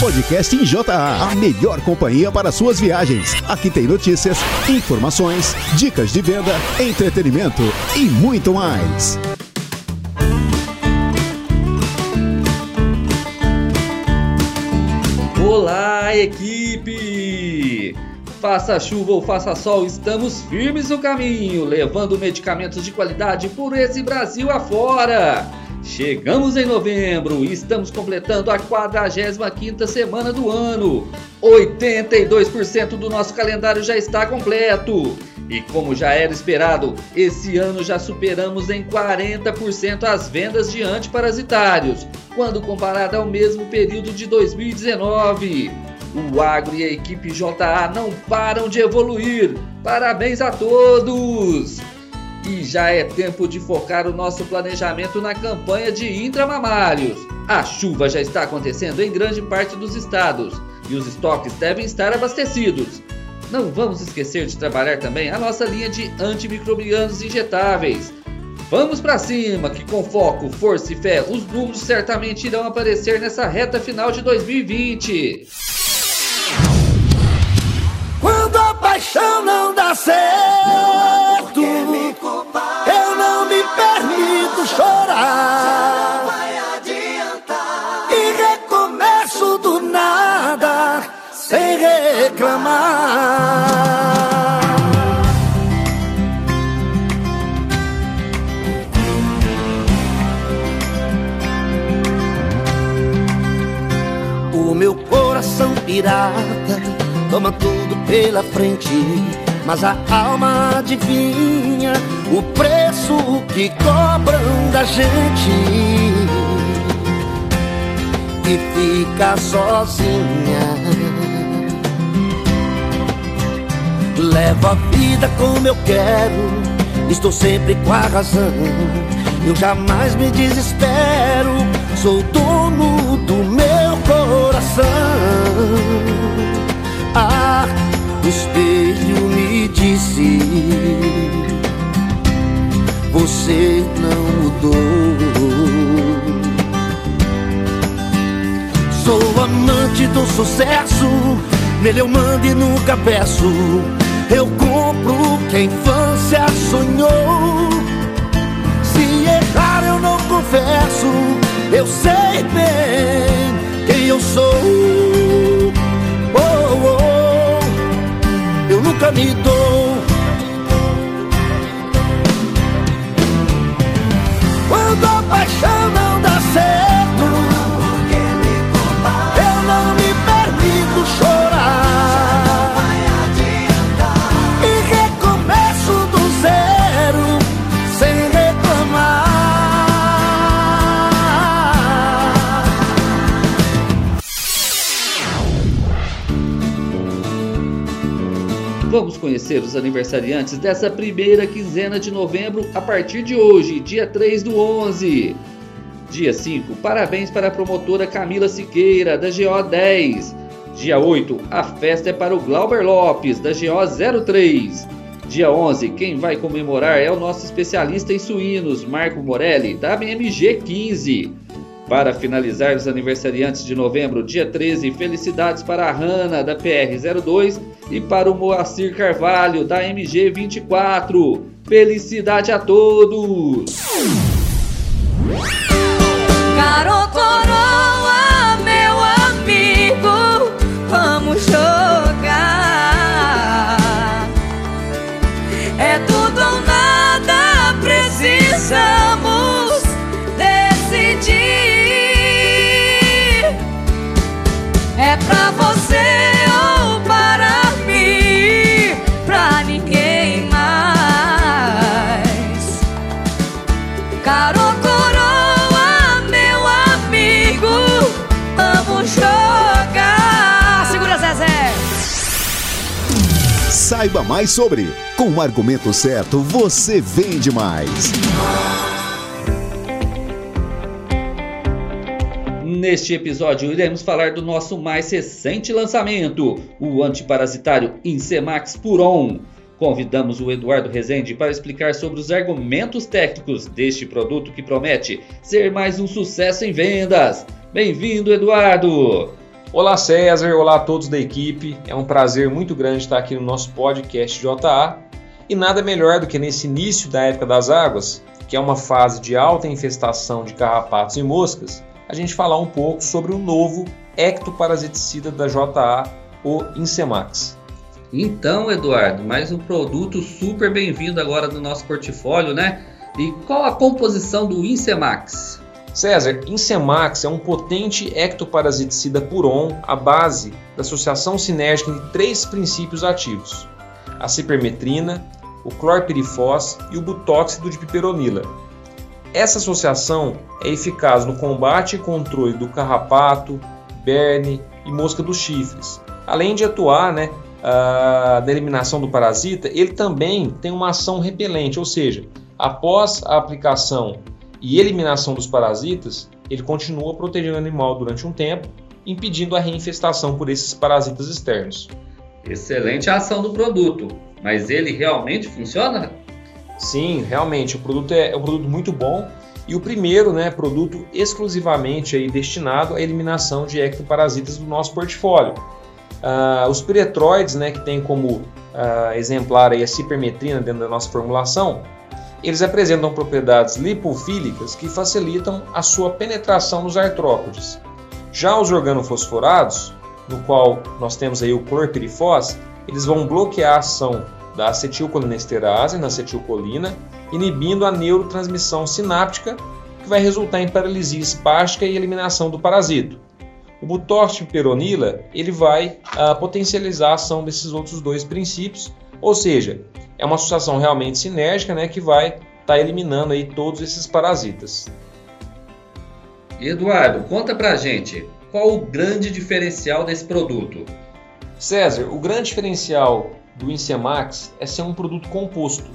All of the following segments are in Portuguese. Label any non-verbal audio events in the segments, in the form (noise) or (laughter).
Podcast em JA, a melhor companhia para suas viagens. Aqui tem notícias, informações, dicas de venda, entretenimento e muito mais. Olá, equipe! Faça chuva ou faça sol, estamos firmes no caminho, levando medicamentos de qualidade por esse Brasil afora. Chegamos em novembro e estamos completando a 45ª semana do ano. 82% do nosso calendário já está completo. E como já era esperado, esse ano já superamos em 40% as vendas de antiparasitários, quando comparado ao mesmo período de 2019. O Agro e a equipe JA não param de evoluir. Parabéns a todos! E já é tempo de focar o nosso planejamento na campanha de intramamários. A chuva já está acontecendo em grande parte dos estados e os estoques devem estar abastecidos. Não vamos esquecer de trabalhar também a nossa linha de antimicrobianos injetáveis. Vamos para cima, que com foco, força e fé, os números certamente irão aparecer nessa reta final de 2020. Quando a paixão não dá certo, chorar. E recomeço do nada, sem reclamar. O meu coração pirata toma tudo pela frente, mas a alma adivinha o preço que cobram da gente e fica sozinha. Levo a vida como eu quero, estou sempre com a razão. Eu jamais me desespero, sou dono do meu coração. Ah, o espelho me disse: Você não mudou. Sou amante do sucesso, nele eu mando e nunca peço. Eu compro o que a infância sonhou. Se errar, eu não confesso. Eu sei bem quem eu sou. Oh, oh, eu nunca me dou. Quando a paixão não dá certo, conhecer os aniversariantes dessa primeira quinzena de novembro a partir de hoje, dia 3 do 11. Dia 5, parabéns para a promotora Camila Siqueira, da GO 10. Dia 8, a festa é para o Glauber Lopes, da GO 03. Dia 11, quem vai comemorar é o nosso especialista em suínos, Marco Morelli, da BMG 15. Para finalizar os aniversariantes de novembro, dia 13, felicidades para a Hanna, da PR02 e para o Moacir Carvalho, da MG 24. Felicidade a todos! Garoto coroa, meu amigo, vamos jogar. Saiba mais sobre. Com o argumento certo, você vende mais. Neste episódio, iremos falar do nosso mais recente lançamento, o antiparasitário Insemax Puron. Convidamos o Eduardo Rezende para explicar sobre os argumentos técnicos deste produto que promete ser mais um sucesso em vendas. Bem-vindo, Eduardo! Olá César, olá a todos da equipe. É um prazer muito grande estar aqui no nosso podcast JA. E nada melhor do que nesse início da época das águas, que é uma fase de alta infestação de carrapatos e moscas, a gente falar um pouco sobre o novo ectoparasiticida da JA, o Insemax. Então, Eduardo, mais um produto super bem-vindo agora no nosso portfólio, né? E qual a composição do Insemax? César, Insemax é um potente ectoparasiticida puron à base da associação sinérgica de três princípios ativos: a cipermetrina, o clorpirifos e o butóxido de piperonila. Essa associação é eficaz no combate e controle do carrapato, berne e mosca dos chifres, além de atuar né, eliminação do parasita, ele também tem uma ação repelente, ou seja, após a aplicação e eliminação dos parasitas, ele continua protegendo o animal durante um tempo, impedindo a reinfestação por esses parasitas externos. Excelente ação do produto, mas ele realmente funciona? Sim, realmente, o produto é, é um produto muito bom e o primeiro né, produto exclusivamente aí destinado à eliminação de ectoparasitas do nosso portfólio. Uh, os piretroides, né, que tem como uh, exemplar aí a cipermetrina dentro da nossa formulação, eles apresentam propriedades lipofílicas que facilitam a sua penetração nos artrópodes. Já os organofosforados, no qual nós temos aí o clorpirifos, eles vão bloquear a ação da acetilcolinesterase na acetilcolina, inibindo a neurotransmissão sináptica, que vai resultar em paralisia espástica e eliminação do parasito. O butóxido peronila ele vai uh, potencializar a ação desses outros dois princípios, ou seja, é uma associação realmente sinérgica né, que vai estar tá eliminando aí todos esses parasitas. Eduardo, conta pra gente qual o grande diferencial desse produto. César, o grande diferencial do Insemax é ser um produto composto,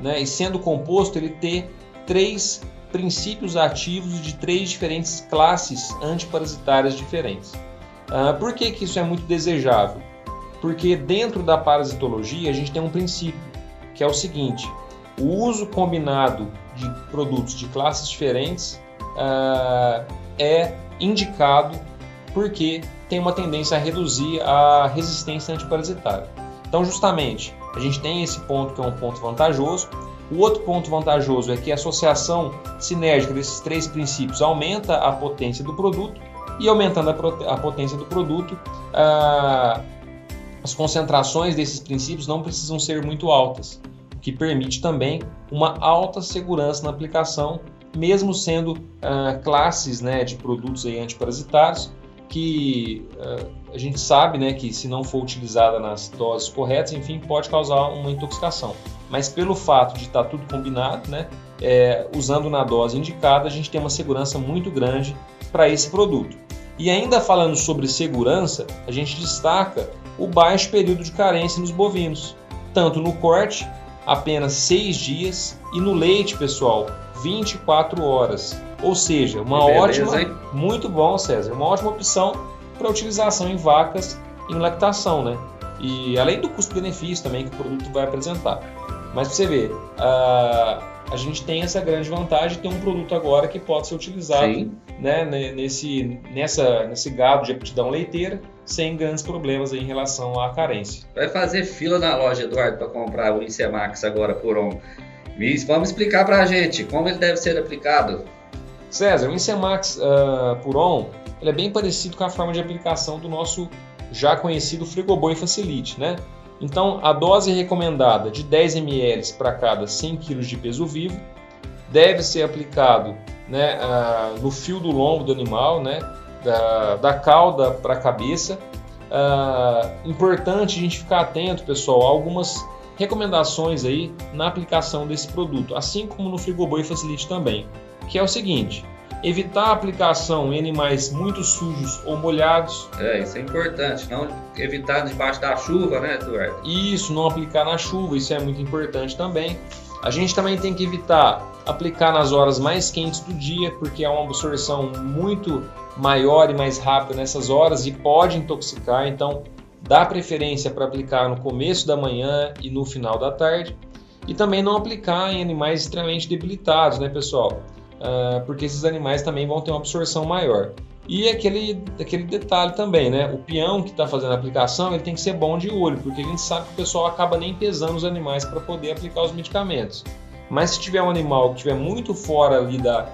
né? E sendo composto, ele ter três princípios ativos de três diferentes classes antiparasitárias diferentes. Uh, por que, que isso é muito desejável? Porque dentro da parasitologia a gente tem um princípio, que é o seguinte: o uso combinado de produtos de classes diferentes uh, é indicado porque tem uma tendência a reduzir a resistência antiparasitária. Então, justamente, a gente tem esse ponto que é um ponto vantajoso, o outro ponto vantajoso é que a associação sinérgica desses três princípios aumenta a potência do produto e aumentando a, a potência do produto, ah, as concentrações desses princípios não precisam ser muito altas, o que permite também uma alta segurança na aplicação, mesmo sendo ah, classes né, de produtos aí antiparasitários que uh, a gente sabe né, que se não for utilizada nas doses corretas, enfim, pode causar uma intoxicação. Mas pelo fato de estar tudo combinado, né, é, usando na dose indicada, a gente tem uma segurança muito grande para esse produto. E ainda falando sobre segurança, a gente destaca o baixo período de carência nos bovinos, tanto no corte, apenas 6 dias, e no leite, pessoal, 24 horas. Ou seja, uma beleza, ótima, hein? muito bom, César, uma ótima opção para utilização em vacas em lactação, né? E além do custo-benefício também que o produto vai apresentar. Mas para você ver, a, a gente tem essa grande vantagem de ter um produto agora que pode ser utilizado né, nesse, nessa, nesse gado de aptidão leiteira sem grandes problemas em relação à carência. Vai fazer fila na loja, Eduardo, para comprar o Incemax agora por um. Vamos explicar para a gente como ele deve ser aplicado. César, o Incemax uh, Puron ele é bem parecido com a forma de aplicação do nosso já conhecido Frigoboi Facilite, né? Então, a dose recomendada de 10 ml para cada 100 kg de peso vivo deve ser aplicado né, uh, no fio do lombo do animal, né, da, da cauda para a cabeça. Uh, importante a gente ficar atento, pessoal, a algumas recomendações aí na aplicação desse produto, assim como no Frigoboi Facilite também que é o seguinte: evitar a aplicação em animais muito sujos ou molhados. É, isso é importante. Não evitar debaixo da chuva, né, Eduardo? Isso, não aplicar na chuva, isso é muito importante também. A gente também tem que evitar aplicar nas horas mais quentes do dia, porque há uma absorção muito maior e mais rápida nessas horas e pode intoxicar. Então, dá preferência para aplicar no começo da manhã e no final da tarde. E também não aplicar em animais extremamente debilitados, né, pessoal? Uh, porque esses animais também vão ter uma absorção maior. E aquele, aquele detalhe também, né? O peão que está fazendo a aplicação ele tem que ser bom de olho, porque a gente sabe que o pessoal acaba nem pesando os animais para poder aplicar os medicamentos. Mas se tiver um animal que estiver muito fora ali da,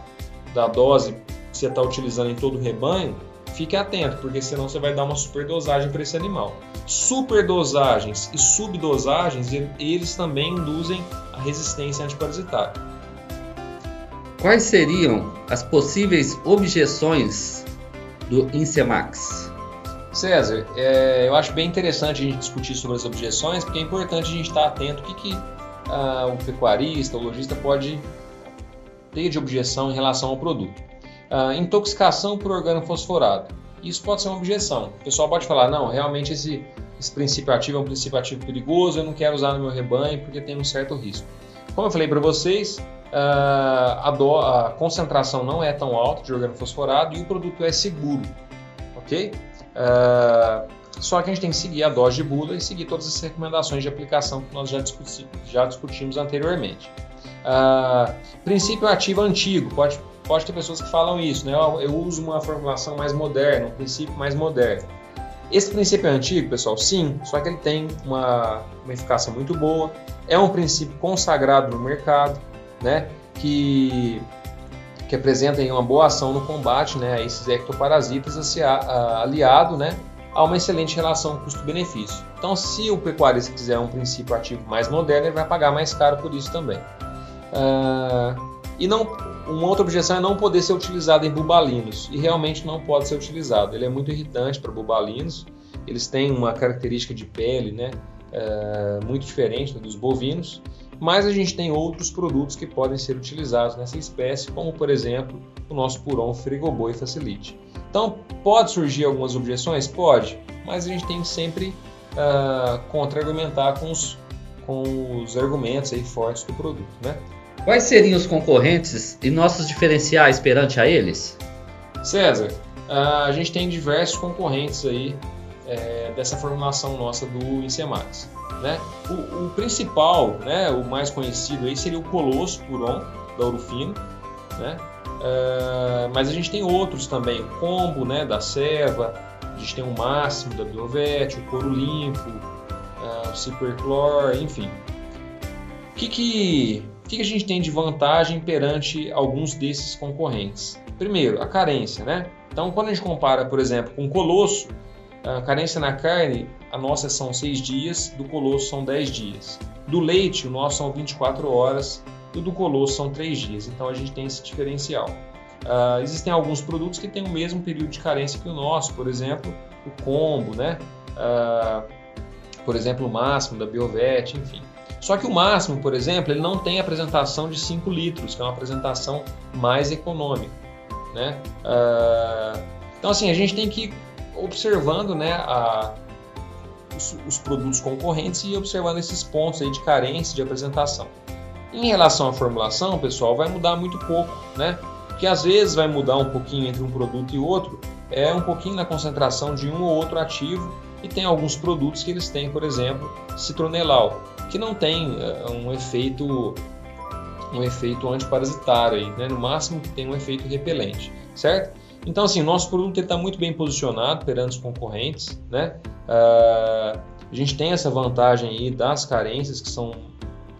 da dose que você está utilizando em todo o rebanho, fique atento, porque senão você vai dar uma superdosagem para esse animal. Superdosagens e subdosagens, eles também induzem a resistência antiparasitária. Quais seriam as possíveis objeções do Insemax? César, é, eu acho bem interessante a gente discutir sobre as objeções, porque é importante a gente estar atento o que, que ah, o pecuarista, o lojista pode ter de objeção em relação ao produto. Ah, intoxicação por organo fosforado. Isso pode ser uma objeção. O pessoal pode falar, não, realmente esse, esse princípio ativo é um princípio ativo perigoso, eu não quero usar no meu rebanho porque tem um certo risco. Como eu falei para vocês, a, do, a, concentração não é tão alta de organo fosforado e o produto é seguro, ok? Uh, só que a gente tem que seguir a dose de bula e seguir todas as recomendações de aplicação que nós já, discuti já discutimos anteriormente. Uh, princípio ativo antigo, pode, pode ter pessoas que falam isso, né? Eu, eu uso uma formulação mais moderna, um princípio mais moderno. Esse princípio é antigo, pessoal? Sim, só que ele tem uma, uma eficácia muito boa, é um princípio consagrado no mercado, né? Que, que apresenta uma boa ação no combate né, a esses ectoparasitas aliado né, a uma excelente relação custo-benefício. Então, se o pecuarista quiser um princípio ativo mais moderno, ele vai pagar mais caro por isso também. Uh, e não, uma outra objeção é não poder ser utilizado em bubalinos, e realmente não pode ser utilizado. Ele é muito irritante para bubalinos, eles têm uma característica de pele né, uh, muito diferente dos bovinos, mas a gente tem outros produtos que podem ser utilizados nessa espécie, como por exemplo o nosso Puron Frigoboi Facilite. Então, pode surgir algumas objeções? Pode, mas a gente tem que sempre uh, contra-argumentar com os, com os argumentos aí fortes do produto. Né? Quais seriam os concorrentes e nossos diferenciais perante a eles? César, uh, a gente tem diversos concorrentes aí é, dessa formulação nossa do Incemax. Né? O, o, principal, né, o mais conhecido aí seria o Colosso Puron, da Urufino, né? Uh, mas a gente tem outros também, o Combo, né, da Seva, a gente tem o Máximo da Biovete, o Couro Limpo, uh, o Superclor, enfim. O que que, que que a gente tem de vantagem perante alguns desses concorrentes? Primeiro, a carência, né? Então, quando a gente compara, por exemplo, com o Colosso, a carência na carne, a nossa são 6 dias, do Colosso são 10 dias. Do leite, o nosso são 24 horas, e do Colosso são 3 dias. Então a gente tem esse diferencial. Uh, existem alguns produtos que têm o mesmo período de carência que o nosso, por exemplo, o combo, né? Uh, por exemplo, o máximo da Biovet, enfim. Só que o máximo, por exemplo, ele não tem apresentação de 5 litros, que é uma apresentação mais econômica. Né? Uh, então, assim, a gente tem que observando né, a, os, os, produtos concorrentes e observando esses pontos aí de carência de apresentação. Em relação à formulação, pessoal, vai mudar muito pouco, né? Que às vezes vai mudar um pouquinho entre um produto e outro, é um pouquinho na concentração de um ou outro ativo e tem alguns produtos que eles têm, por exemplo, citronelal, que não tem uh, um efeito um efeito antiparasitário aí, né? No máximo tem um efeito repelente, certo? Então, assim, nosso produto está muito bem posicionado perante os concorrentes, né? Uh, a gente tem essa vantagem aí das carências que são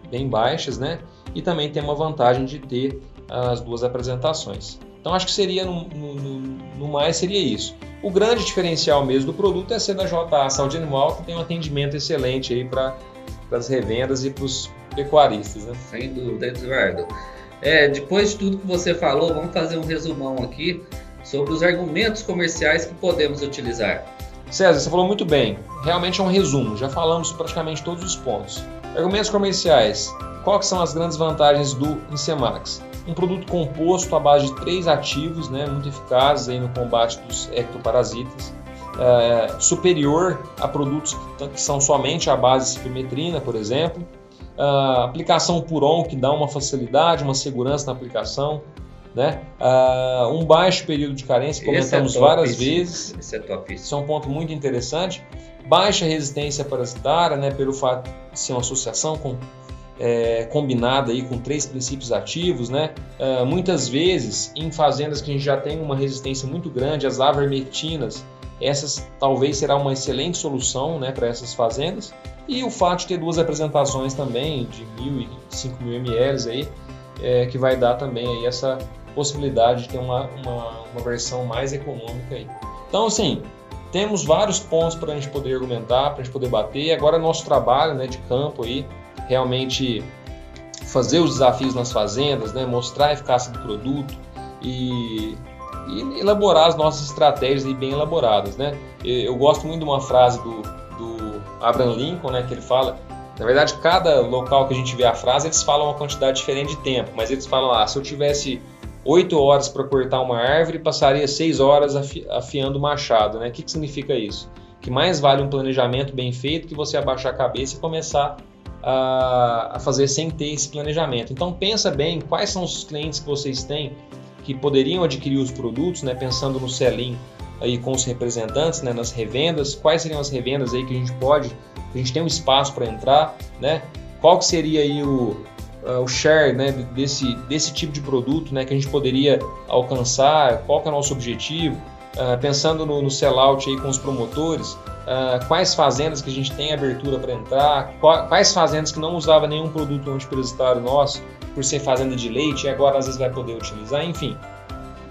bem baixas, né? E também tem uma vantagem de ter as duas apresentações. Então, acho que seria, no, no, no mais, seria isso. O grande diferencial mesmo do produto é ser da JA Saúde Animal, que tem um atendimento excelente aí para as revendas e para os pecuaristas, né? Sem dúvida, Eduardo. É, depois de tudo que você falou, vamos fazer um resumão aqui sobre os argumentos comerciais que podemos utilizar. César, você falou muito bem. Realmente é um resumo. Já falamos praticamente todos os pontos. Argumentos comerciais. Quais são as grandes vantagens do Incemax? Um produto composto à base de três ativos, né, muito eficazes aí no combate dos ectoparasitas. É, superior a produtos que são somente à base de cipermetrina, por exemplo. Uh, aplicação Puron, que dá uma facilidade, uma segurança na aplicação. Né? Uh, um baixo período de carência, comentamos é várias vezes. Esse é top. Isso é um ponto muito interessante. Baixa resistência parasitária, né, pelo fato de ser uma associação com é, combinada aí com três princípios ativos, né? Uh, muitas vezes em fazendas que a gente já tem uma resistência muito grande, as avermectinas, essas talvez será uma excelente solução, né, para essas fazendas. E o fato de ter duas apresentações também de 1.000 e 5.000 ml aí, é, que vai dar também aí essa possibilidade de ter uma, uma, uma versão mais econômica aí. Então, assim, temos vários pontos para a gente poder argumentar, para a gente poder bater. Agora, nosso trabalho né, de campo aí, realmente fazer os desafios nas fazendas, né, mostrar a eficácia do produto e, e elaborar as nossas estratégias aí bem elaboradas. Né? Eu gosto muito de uma frase do, do Abraham Lincoln, né, que ele fala na verdade, cada local que a gente vê a frase, eles falam uma quantidade diferente de tempo, mas eles falam ah, se eu tivesse 8 horas para cortar uma árvore, passaria 6 horas afi afiando o machado. Né? O que, que significa isso? Que mais vale um planejamento bem feito que você abaixar a cabeça e começar a, a fazer sem ter esse planejamento. Então pensa bem quais são os clientes que vocês têm que poderiam adquirir os produtos, né? pensando no sell aí com os representantes, né? nas revendas, quais seriam as revendas aí que a gente pode, a gente tem um espaço para entrar, né? Qual que seria aí o, uh, o share né, desse, desse tipo de produto né, que a gente poderia alcançar, qual que é o nosso objetivo, uh, pensando no, no sellout aí com os promotores, uh, quais fazendas que a gente tem abertura para entrar, quais fazendas que não usava nenhum produto antiparasitário nosso, por ser fazenda de leite, e agora às vezes vai poder utilizar, enfim.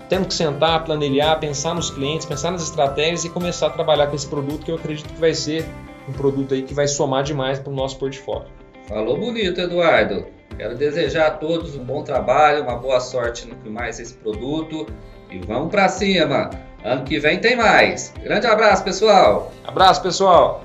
Temos que sentar, planilhar, pensar nos clientes, pensar nas estratégias e começar a trabalhar com esse produto que eu acredito que vai ser um produto aí que vai somar demais para o nosso portfólio. Falou bonito, Eduardo. Quero desejar a todos um bom trabalho, uma boa sorte no que mais esse produto e vamos para cima. Ano que vem tem mais. Grande abraço, pessoal. Abraço, pessoal.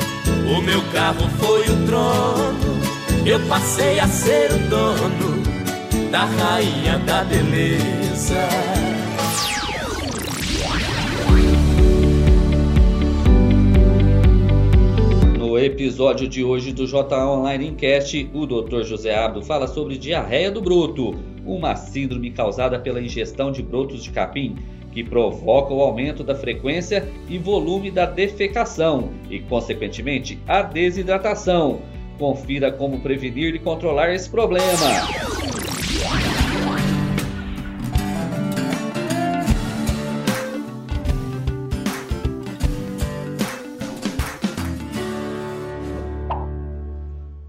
o meu carro foi o trono, eu passei a ser o dono da rainha da beleza. No episódio de hoje do J Online Encast, o Dr. José Abdo fala sobre diarreia do broto, uma síndrome causada pela ingestão de brotos de capim que provoca o aumento da frequência e volume da defecação e, consequentemente, a desidratação. Confira como prevenir e controlar esse problema.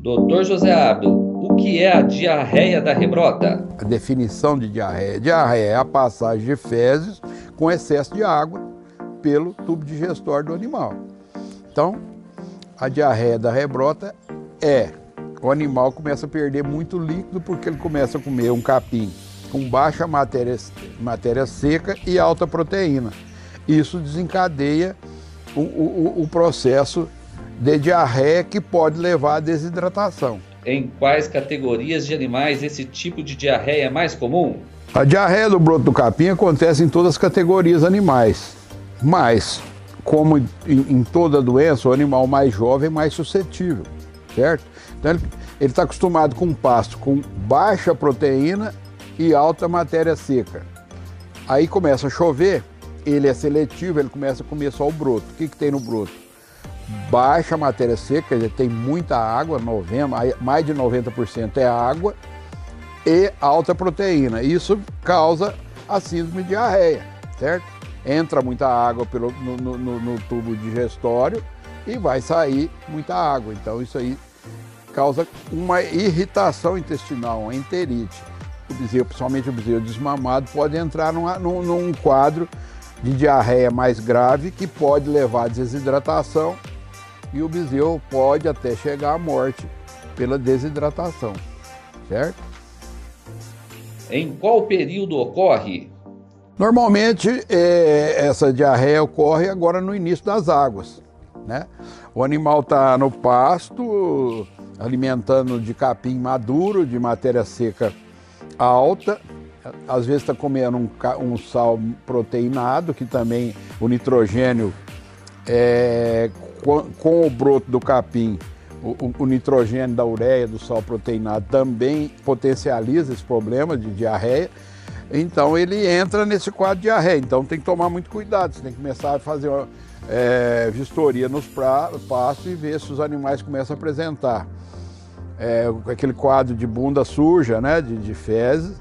Doutor José Abdo, que é a diarreia da rebrota? A definição de diarreia. Diarreia é a passagem de fezes com excesso de água pelo tubo digestório do animal. Então, a diarreia da rebrota é o animal começa a perder muito líquido porque ele começa a comer um capim com baixa matéria, matéria seca e alta proteína. Isso desencadeia o, o, o processo de diarreia que pode levar à desidratação. Em quais categorias de animais esse tipo de diarreia é mais comum? A diarreia do broto do capim acontece em todas as categorias animais, mas, como em, toda doença, o animal mais jovem é mais suscetível, certo? Então ele está acostumado com um pasto com baixa proteína e alta matéria seca. Aí começa a chover, ele é seletivo, ele começa a comer só o broto. O que, que tem no broto? Baixa matéria seca, ele tem muita água, 90, mais de 90% é água e alta proteína. Isso causa a síndrome de diarreia, certo? Entra muita água pelo, no, no, no tubo digestório e vai sair muita água. Então isso aí causa uma irritação intestinal, uma enterite. O bezerro, principalmente o bezerro desmamado, pode entrar numa, num, num quadro de diarreia mais grave que pode levar à desidratação e o bezerro pode até chegar à morte pela desidratação, certo? Em qual período ocorre? Normalmente é, essa diarreia ocorre agora no início das águas, né? O animal está no pasto, alimentando de capim maduro, de matéria seca alta, às vezes está comendo um, um, sal proteinado, que também o nitrogênio, é, com, o broto do capim, o, o, nitrogênio da ureia, do sal proteinado, também potencializa esse problema de diarreia. Então ele entra nesse quadro de diarreia. Então tem que tomar muito cuidado, você tem que começar a fazer uma é, vistoria nos pastos e ver se os animais começam a apresentar é, aquele quadro de bunda suja, né, de, de fezes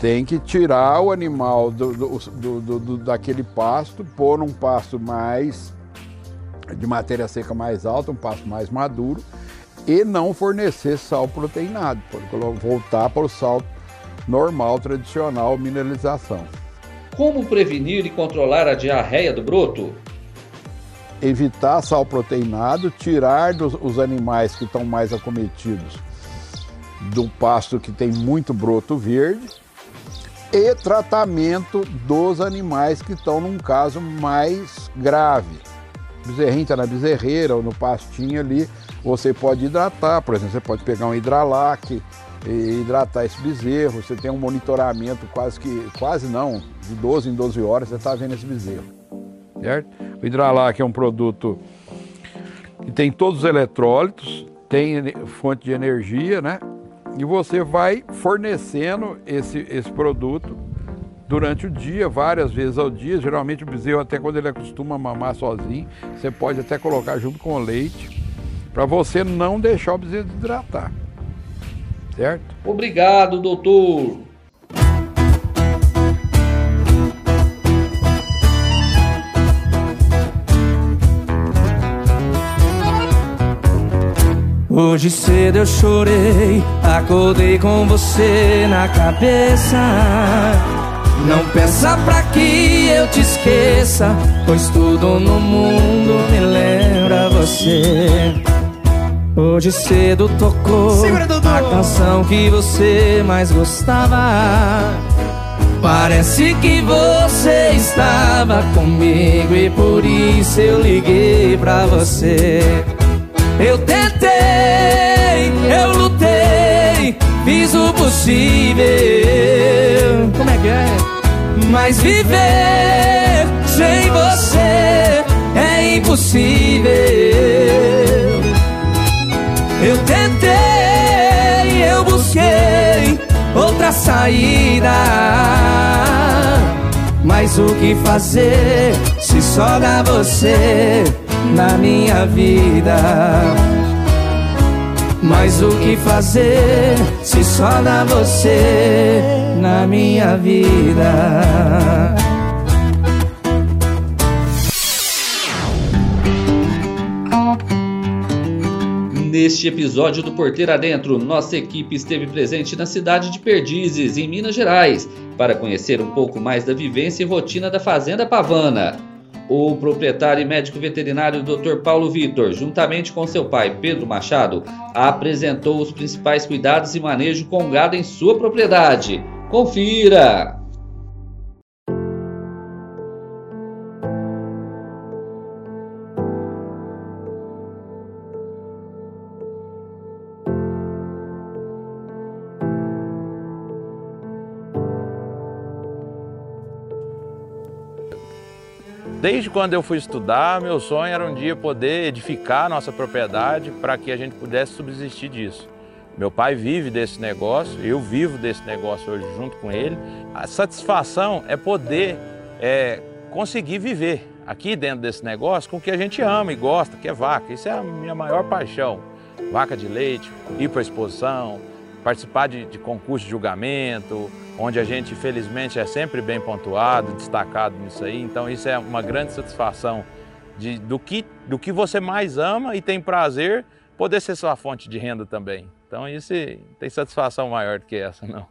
tem que tirar o animal do, do, do, do, daquele pasto, pôr num pasto mais de matéria seca mais alta, um pasto mais maduro, e não fornecer sal proteinado, voltar para o sal normal, tradicional, mineralização. Como prevenir e controlar a diarreia do broto? Evitar sal proteinado, tirar dos, os animais que estão mais acometidos do pasto que tem muito broto verde e tratamento dos animais que estão num caso mais grave. Bezerrinho está na bezerreira ou no pastinho ali, você pode hidratar, por exemplo, você pode pegar um hidralac e hidratar esse bezerro, você tem um monitoramento quase que, quase não, de 12 em 12 horas você está vendo esse bezerro, certo? O hidralac é um produto que tem todos os eletrólitos, tem fonte de energia, né? e você vai fornecendo esse, esse produto durante o dia, várias vezes ao dia. Geralmente o bezerro, até quando ele acostuma a mamar sozinho, você pode até colocar junto com o leite, para você não deixar o bezerro desidratar. Certo? Obrigado, doutor. Hoje cedo eu chorei, acordei com você na cabeça. Não pensa pra que eu te esqueça, pois tudo no mundo me lembra você. Hoje cedo tocou a canção que você mais gostava. Parece que você estava comigo e por isso eu liguei pra você. Eu tentei, eu lutei, fiz o possível. Como é que é? Mas viver sem você é impossível. Eu tentei, eu busquei outra saída. Mas o que fazer se só dá você? na minha vida. Mas o que fazer se só dá você na minha vida? Neste episódio do Porteira Adentro, nossa equipe esteve presente na cidade de Perdizes, em Minas Gerais, para conhecer um pouco mais da vivência e rotina da Fazenda Pavana. O proprietário e médico veterinário Dr. Paulo Vitor, juntamente com seu pai Pedro Machado, apresentou os principais cuidados e manejo com gado em sua propriedade. Confira! Desde quando eu fui estudar, meu sonho era um dia poder edificar a nossa propriedade para que a gente pudesse subsistir disso. Meu pai vive desse negócio, eu vivo desse negócio hoje junto com ele. A satisfação é poder é, conseguir viver aqui dentro desse negócio com o que a gente ama e gosta, que é vaca. Isso é a minha maior paixão. Vaca de leite, ir para exposição, participar de, de concurso de julgamento, onde a gente, felizmente, é sempre bem pontuado, destacado nisso aí. Então, isso é uma grande satisfação de, do, que, do que você mais ama e tem prazer poder ser sua fonte de renda também. Então, isso tem satisfação maior do que essa, não.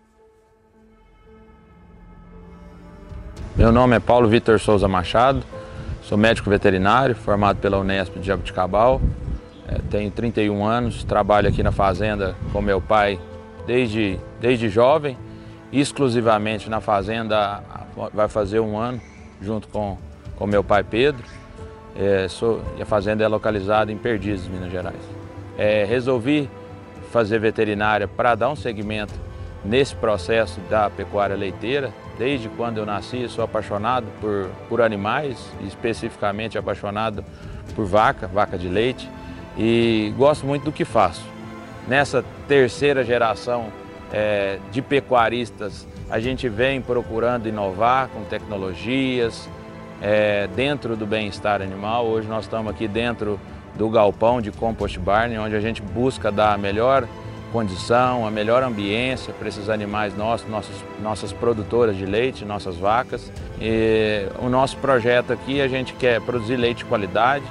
Meu nome é Paulo Vitor Souza Machado, sou médico veterinário, formado pela Unesp de Jabuticabal. É, tenho 31 anos, trabalho aqui na fazenda com meu pai desde, desde jovem, exclusivamente na fazenda vai fazer um ano, junto com, com meu pai Pedro. É, sou, a fazenda é localizada em Perdizes, Minas Gerais. É, resolvi fazer veterinária para dar um segmento nesse processo da pecuária leiteira. Desde quando eu nasci, sou apaixonado por, por animais, especificamente apaixonado por vaca, vaca de leite, e gosto muito do que faço. Nessa terceira geração é, de pecuaristas, a gente vem procurando inovar com tecnologias é, dentro do bem-estar animal. Hoje nós estamos aqui dentro do galpão de compost barn, onde a gente busca dar a melhor condição, a melhor ambiência para esses animais nossos, nossas, nossas produtoras de leite, nossas vacas. E o nosso projeto aqui, a gente quer produzir leite de qualidade,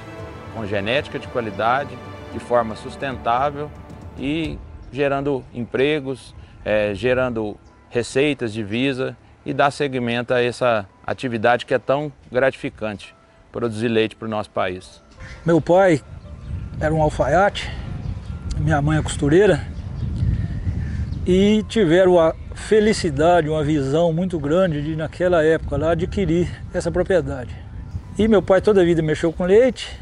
com genética de qualidade, de forma sustentável e gerando empregos, é, gerando receitas, divisa e dar seguimento a essa atividade que é tão gratificante, produzir leite para o nosso país. Meu pai era um alfaiate, minha mãe é costureira e tiveram a felicidade, uma visão muito grande de naquela época lá adquirir essa propriedade. E meu pai toda a vida mexeu com leite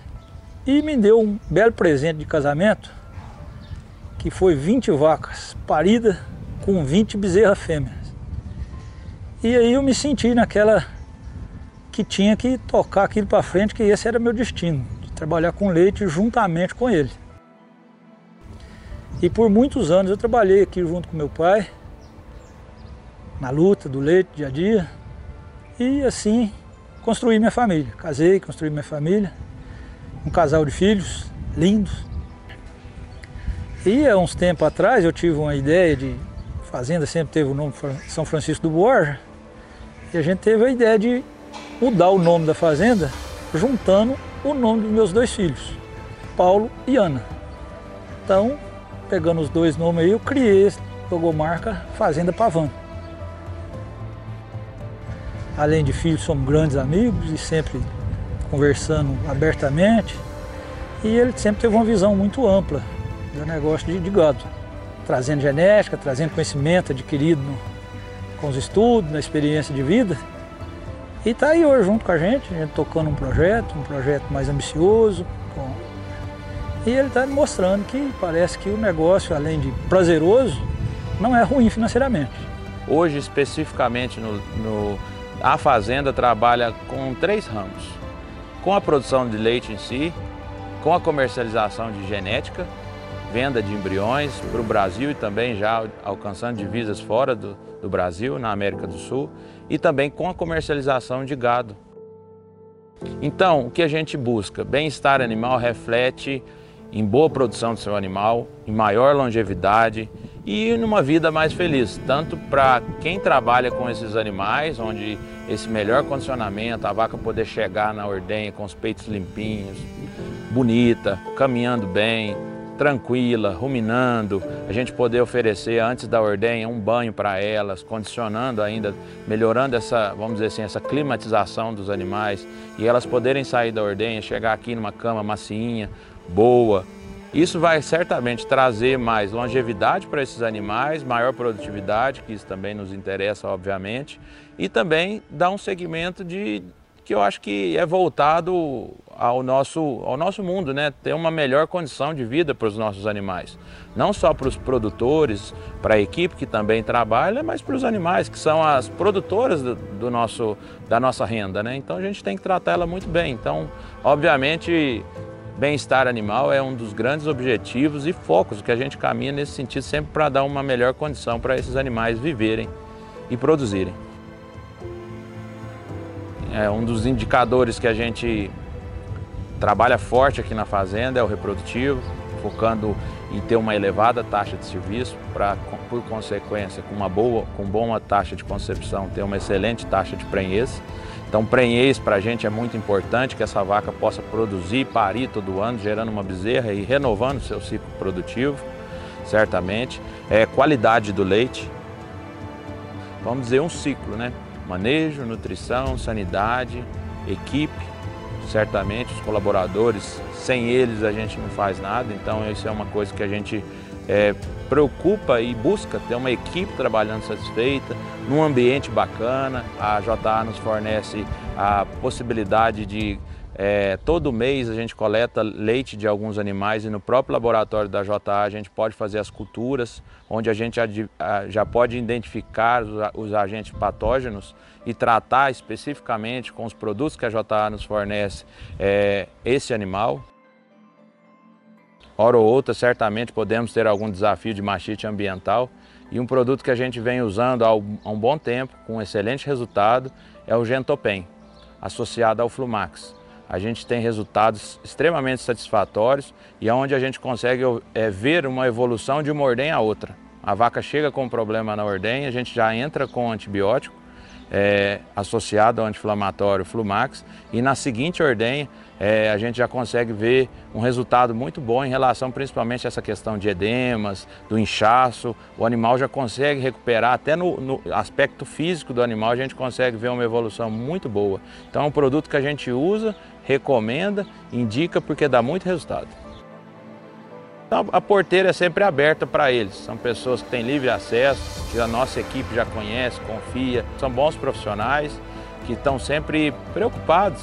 e me deu um belo presente de casamento, que foi 20 vacas paridas com 20 bezerras fêmeas. E aí eu me senti naquela que tinha que tocar aquilo para frente, que esse era meu destino trabalhar com leite juntamente com ele. E por muitos anos eu trabalhei aqui junto com meu pai, na luta do leite dia a dia, e assim construí minha família. Casei, construí minha família, um casal de filhos lindos. E há uns tempos atrás eu tive uma ideia de fazenda sempre teve o nome São Francisco do Borja, e a gente teve a ideia de mudar o nome da fazenda juntando o nome dos meus dois filhos, Paulo e Ana. Então, pegando os dois nomes aí, eu criei essa logomarca Fazenda Pavão. Além de filhos, somos grandes amigos e sempre conversando abertamente. E ele sempre teve uma visão muito ampla do negócio de, de gado, trazendo genética, trazendo conhecimento adquirido no, com os estudos, na experiência de vida. E está aí hoje junto com a gente, a gente tocando um projeto, um projeto mais ambicioso. Com... E ele está mostrando que parece que o negócio, além de prazeroso, não é ruim financeiramente. Hoje, especificamente, no, no, a fazenda trabalha com três ramos. Com a produção de leite em si, com a comercialização de genética, venda de embriões para o Brasil e também já alcançando divisas fora do, do Brasil, na América do Sul, e também com a comercialização de gado. Então, o que a gente busca? Bem-estar animal reflete em boa produção do seu animal, em maior longevidade e numa vida mais feliz, tanto para quem trabalha com esses animais, onde esse melhor condicionamento, a vaca poder chegar na ordenha com os peitos limpinhos, bonita, caminhando bem, tranquila, ruminando, a gente poder oferecer antes da ordenha um banho para elas, condicionando ainda, melhorando essa, vamos dizer assim, essa climatização dos animais e elas poderem sair da ordenha, chegar aqui numa cama macinha, boa. Isso vai certamente trazer mais longevidade para esses animais, maior produtividade, que isso também nos interessa, obviamente, e também dar um segmento de que eu acho que é voltado ao nosso, ao nosso mundo, né? Ter uma melhor condição de vida para os nossos animais. Não só para os produtores, para a equipe que também trabalha, mas para os animais, que são as produtoras do, do, nosso, da nossa renda, né? Então a gente tem que tratar ela muito bem. Então, obviamente, bem-estar animal é um dos grandes objetivos e focos que a gente caminha nesse sentido, sempre para dar uma melhor condição para esses animais viverem e produzirem. É um dos indicadores que a gente trabalha forte aqui na fazenda é o reprodutivo, focando em ter uma elevada taxa de serviço para, por consequência, com uma boa, com boa taxa de concepção, ter uma excelente taxa de prenhez. Então, prenhez para a gente é muito importante que essa vaca possa produzir, parir todo ano, gerando uma bezerra e renovando seu ciclo produtivo, certamente. É qualidade do leite, vamos dizer um ciclo, né? Manejo, nutrição, sanidade, equipe, certamente os colaboradores, sem eles a gente não faz nada, então isso é uma coisa que a gente é, preocupa e busca ter uma equipe trabalhando satisfeita, num ambiente bacana. A JA nos fornece a possibilidade de é, todo mês a gente coleta leite de alguns animais e no próprio laboratório da JA a gente pode fazer as culturas, onde a gente já, pode identificar os, agentes patógenos e tratar especificamente com os produtos que a JA nos fornece é, esse animal. Hora ou outra, certamente podemos ter algum desafio de machite ambiental e um produto que a gente vem usando há um bom tempo, com excelente resultado, é o Gentopen, associado ao Flumax a gente tem resultados extremamente satisfatórios e é onde a gente consegue é, ver uma evolução de uma ordenha a outra. A vaca chega com um problema na ordenha, a gente já entra com antibiótico é, associado ao anti-inflamatório Flumax e na seguinte ordenha é, a gente já consegue ver um resultado muito bom em relação principalmente a essa questão de edemas, do inchaço. O animal já consegue recuperar, até no, no, aspecto físico do animal, a gente consegue ver uma evolução muito boa. Então é um produto que a gente usa, recomenda, indica porque dá muito resultado. Então, a porteira é sempre aberta para eles. São pessoas que têm livre acesso, que a nossa equipe já conhece, confia. São bons profissionais que estão sempre preocupados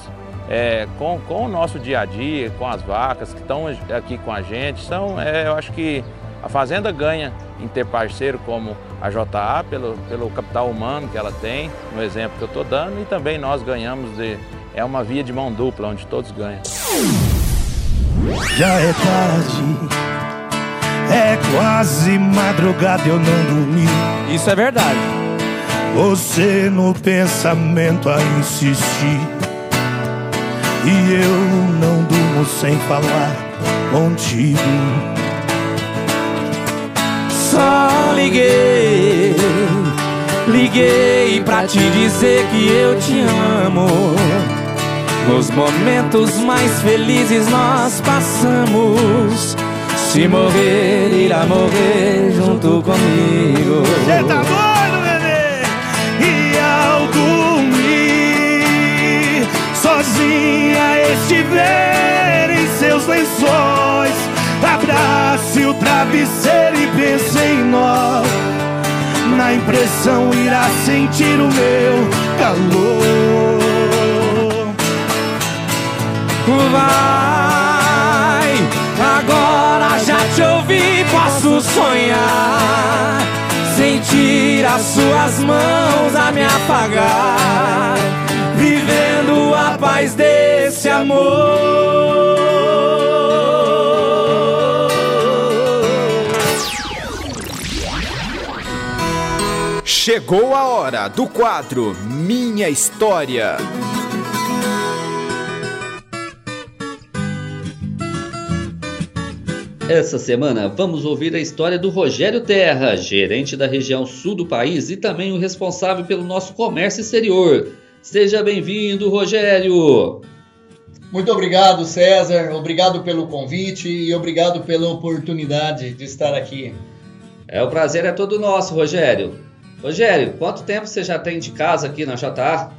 é, com, com o nosso dia a dia, com as vacas que estão aqui com a gente. São, é, eu acho que a fazenda ganha em ter parceiro como a JA, pelo, pelo capital humano que ela tem, no exemplo que eu estou dando, e também nós ganhamos de. É uma via de mão dupla, onde todos ganham. Já é tarde, é quase madrugada, eu não dormi. Isso é verdade. Você no pensamento a insistir e eu não durmo sem falar contigo. Só liguei, liguei pra te dizer que eu te amo. Nos momentos mais felizes nós passamos. Se morrer, irá morrer junto comigo. Cê tá doido, bebê? E ao dormir sozinha estiver em seus lençóis, abrace o travesseiro e pense em nós. Na impressão irá sentir o meu calor. Vai, agora já te ouvi, posso sonhar. Sentir as suas mãos a me apagar, vivendo a paz desse amor. Chegou a hora do quadro Minha História. Essa semana vamos ouvir a história do Rogério Terra, gerente da região sul do país e também o responsável pelo nosso comércio exterior. Seja bem-vindo, Rogério! Muito obrigado, César. Obrigado pelo convite e obrigado pela oportunidade de estar aqui. É, o prazer é todo nosso, Rogério. Rogério, quanto tempo você já tem de casa aqui na JA?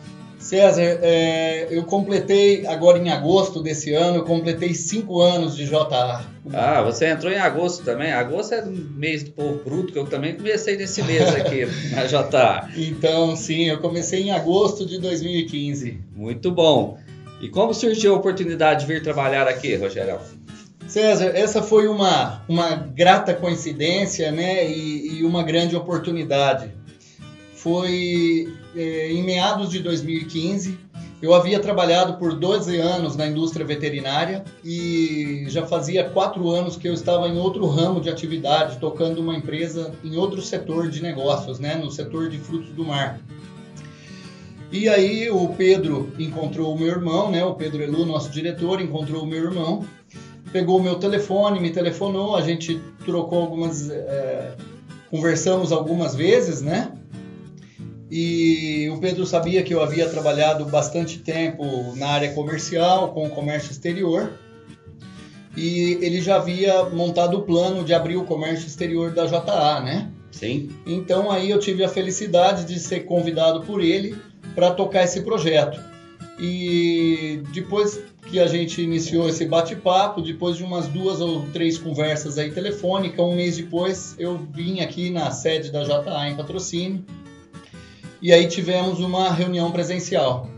César, é, eu completei agora em agosto desse ano, eu completei cinco anos de JA. Ah, você entrou em agosto também. Agosto é mês do povo bruto, que eu também comecei nesse mês aqui (laughs) na JA. Então, sim, eu comecei em agosto de 2015. Muito bom. E como surgiu a oportunidade de vir trabalhar aqui, Rogério? César, essa foi uma, uma grata coincidência né, e, e uma grande oportunidade. Foi em meados de 2015. Eu havia trabalhado por 12 anos na indústria veterinária e já fazia quatro anos que eu estava em outro ramo de atividade, tocando uma empresa em outro setor de negócios, né, no setor de frutos do mar. E aí o Pedro encontrou o meu irmão, né, o Pedro Elu, nosso diretor, encontrou o meu irmão, pegou o meu telefone, me telefonou, a gente trocou algumas, é, conversamos algumas vezes, né? E o Pedro sabia que eu havia trabalhado bastante tempo na área comercial, com o comércio exterior. E ele já havia montado o plano de abrir o comércio exterior da JA, né? Sim. Então aí eu tive a felicidade de ser convidado por ele para tocar esse projeto. E depois que a gente iniciou esse bate-papo, depois de umas duas ou três conversas aí telefônicas, um mês depois eu vim aqui na sede da JA em patrocínio e aí tivemos uma reunião presencial.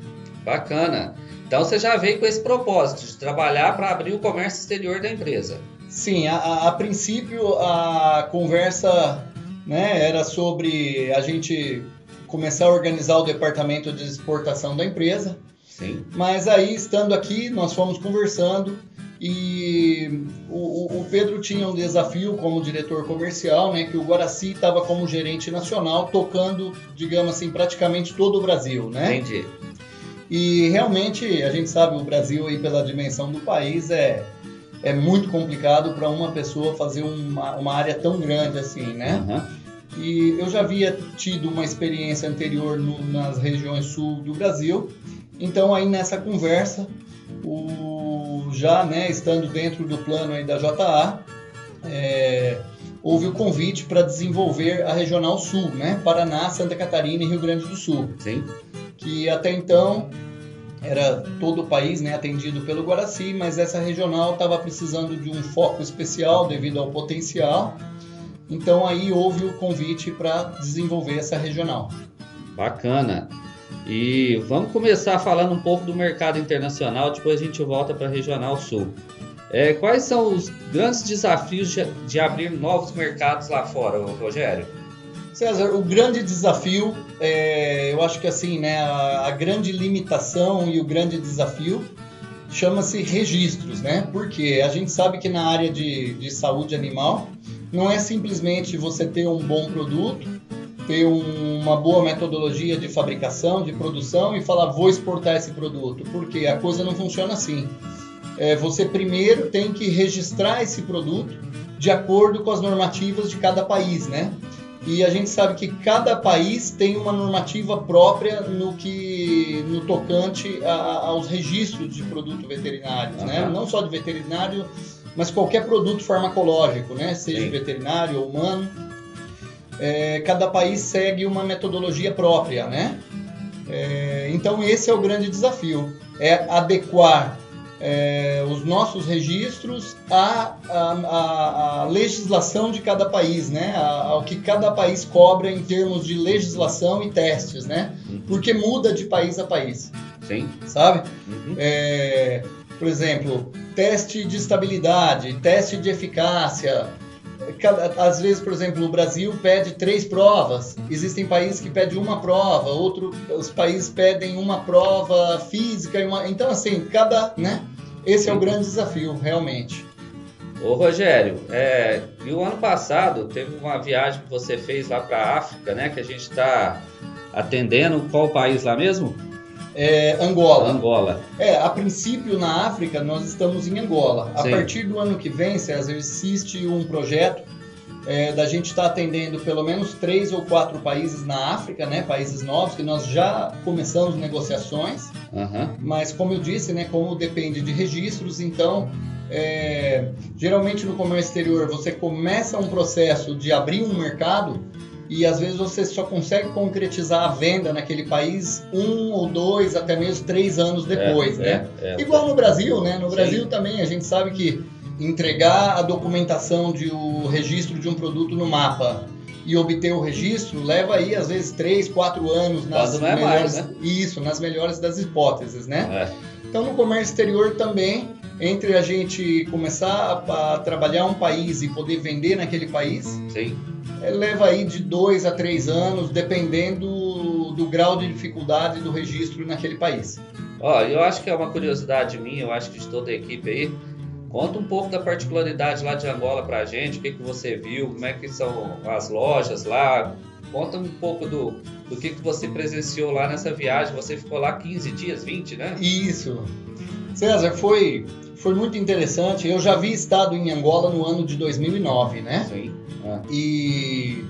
Bacana. Então você já veio com esse propósito de trabalhar para abrir o comércio exterior da empresa. Sim, a, a, princípio a conversa né, era sobre a gente começar a organizar o departamento de exportação da empresa. Sim. Mas aí, estando aqui, nós fomos conversando e o, o Pedro tinha um desafio como diretor comercial, né, que o Guaraci estava como gerente nacional, tocando, digamos assim, praticamente todo o Brasil, né? Entendi. E realmente, a gente sabe, o Brasil aí pela dimensão do país é, é muito complicado para uma pessoa fazer uma, uma área tão grande assim, né? Uhum. E eu já havia tido uma experiência anterior no, nas regiões sul do Brasil, então aí nessa conversa, o, já né, estando dentro do plano aí da JA, é, houve o convite para desenvolver a Regional Sul, né? Paraná, Santa Catarina e Rio Grande do Sul. Sim. Que até então era todo o país né, atendido pelo Guaraci, mas essa regional estava precisando de um foco especial devido ao potencial. Então aí houve o convite para desenvolver essa regional. Bacana. E vamos começar falando um pouco do mercado internacional, depois a gente volta para a Regional Sul. É, quais são os grandes desafios de, de, abrir novos mercados lá fora, Rogério? César, o grande desafio, é, eu acho que assim, né, a, a, grande limitação e o grande desafio chama-se registros, né? Porque a gente sabe que na área de, de saúde animal não é simplesmente você ter um bom produto, ter um, uma boa metodologia de fabricação, de produção e falar vou exportar esse produto, porque a coisa não funciona assim. É, você primeiro tem que registrar esse produto de acordo com as normativas de cada país, né? E a gente sabe que cada país tem uma normativa própria no que no tocante a, aos registros de produto veterinário, uhum. né? Não só de veterinário, mas qualquer produto farmacológico, né? Seja Sim. veterinário ou humano. É, cada país segue uma metodologia própria, né? É, então esse é o grande desafio, é adequar é, os nossos registros à, à, à, legislação de cada país, né? ao que cada país cobra em termos de legislação e testes, né? Uhum. Porque muda de país a país. Sim. Sabe? Uhum. É, por exemplo, teste de estabilidade, teste de eficácia. Às vezes, por exemplo, o Brasil pede três provas. Existem países que pedem uma prova, outros países pedem uma prova física. Uma... Então, assim, cada, né? Esse é o grande desafio, realmente. Ô Rogério, é, e o ano passado teve uma viagem que você fez lá para a África, né? Que a gente está atendendo. Qual país lá mesmo? É, Angola. Angola. É, a princípio na África nós estamos em Angola. A Sim. partir do ano que vem, César, existe um projeto é, da gente estar tá atendendo pelo menos três ou quatro países na África, né? Países novos que nós já começamos negociações. Uhum. Mas como eu disse, né? Como depende de registros, então é, geralmente no comércio exterior você começa um processo de abrir um mercado e às vezes você só consegue concretizar a venda naquele país um ou dois, até mesmo três anos depois, É, né? é, é. Igual no Brasil, né? No Sim. Brasil também a gente sabe que entregar a documentação de o registro de um produto no mapa e obter o registro leva aí às vezes três, quatro anos nas Quando não é melhores, mais, né? isso, nas melhores das hipóteses, né? É. Então, no comércio exterior também, entre a gente começar a, a trabalhar um país e poder vender naquele país, Sim. É, leva aí de dois a três anos, dependendo do grau de dificuldade do registro naquele país. Ó, eu acho que é uma curiosidade minha, eu acho que de toda a equipe aí. Conta um pouco da particularidade lá de Angola pra gente, o que, que você viu, como é que são as lojas lá. Conta um pouco do, do que, que você presenciou lá nessa viagem. Você ficou lá 15 dias, 20, né? Isso. César, foi, foi muito interessante. Eu já havia estado em Angola no ano de 2009, né? Sim. Ah, E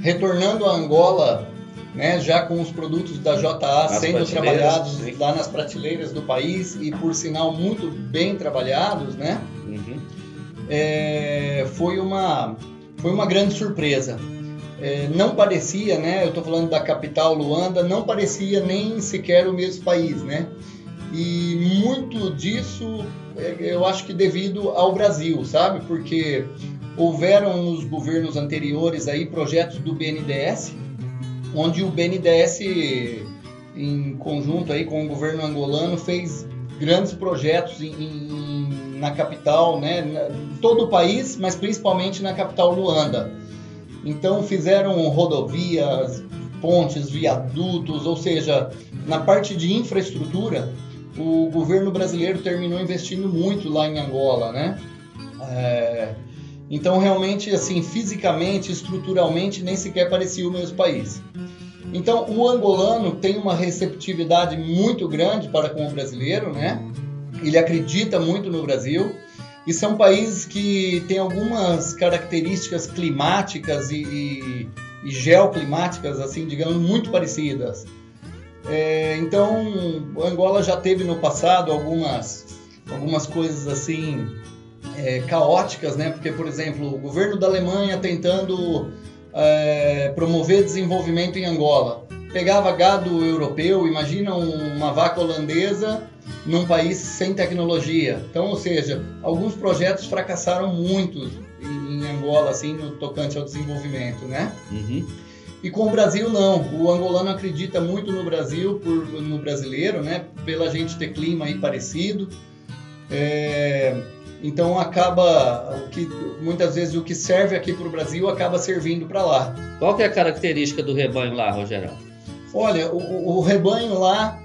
retornando a Angola, né, já com os produtos da JA Nas sendo trabalhados sim. lá nas prateleiras do país e por sinal muito bem trabalhados, né? uhum. é, foi uma foi uma grande surpresa. é, não parecia, né? Eu estou falando da capital Luanda, não parecia nem sequer o mesmo país, né? E muito disso é, eu acho que devido ao Brasil, sabe? Porque houveram nos governos anteriores aí projetos do BNDES, onde o BNDES em conjunto aí com o governo angolano fez grandes projetos em, em, na capital, né, todo o país, mas principalmente na capital Luanda. Então fizeram rodovias, pontes, viadutos, ou seja, na parte de infraestrutura, o governo brasileiro terminou investindo muito lá em Angola, né? É, então realmente, assim, fisicamente, estruturalmente, nem sequer parecia o mesmo país. Então, o angolano tem uma receptividade muito grande para com o brasileiro, né? Ele acredita muito no Brasil. E são países que têm algumas características climáticas e, e, e geoclimáticas, assim, digamos, muito parecidas. É, então, Angola já teve no passado algumas, algumas coisas assim é, caóticas, né? Porque, por exemplo, o governo da Alemanha tentando é, promover desenvolvimento em Angola. Pegava gado europeu, imagina uma vaca holandesa num país sem tecnologia. Então, ou seja, alguns projetos fracassaram muito em, Angola, assim, no tocante ao desenvolvimento, né? Uhum. E com o Brasil não. O angolano acredita muito no Brasil, por, no brasileiro, né? Pela gente ter clima aí parecido. É, então acaba o que muitas vezes o que serve aqui para o Brasil acaba servindo para lá. Qual que é a característica do rebanho lá, Rogério? Olha, o, o rebanho lá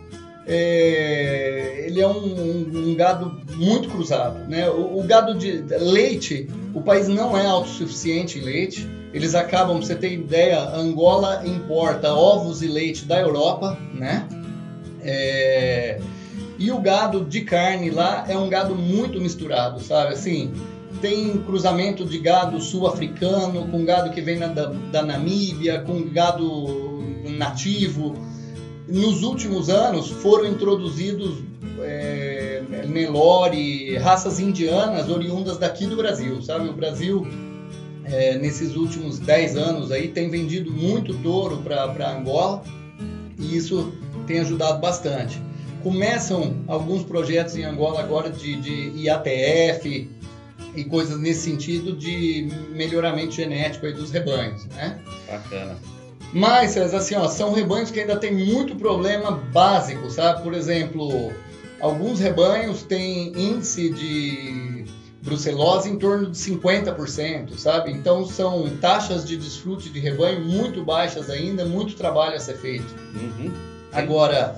é, ele é um, um, um, gado muito cruzado, né? O, o, gado de leite, o país não é autossuficiente em leite. Eles acabam, pra você ter ideia, Angola importa ovos e leite da Europa, né? É, e o gado de carne lá é um gado muito misturado, sabe? Assim, tem cruzamento de gado sul-africano com gado que vem na, da, da Namíbia, com gado nativo. Nos últimos anos foram introduzidos é, Nelore, raças indianas oriundas daqui do Brasil, sabe? O Brasil, é, nesses últimos 10 anos aí, tem vendido muito touro para Angola e isso tem ajudado bastante começam alguns projetos em Angola agora de, de IATF e coisas nesse sentido de melhoramento genético aí dos rebanhos, né? Bacana. Mas, assim, ó, são rebanhos que ainda tem muito problema básico, sabe? Por exemplo, alguns rebanhos têm índice de brucelose em torno de 50%, sabe? Então são taxas de desfrute de rebanho muito baixas ainda, muito trabalho a ser feito. Uhum. Agora,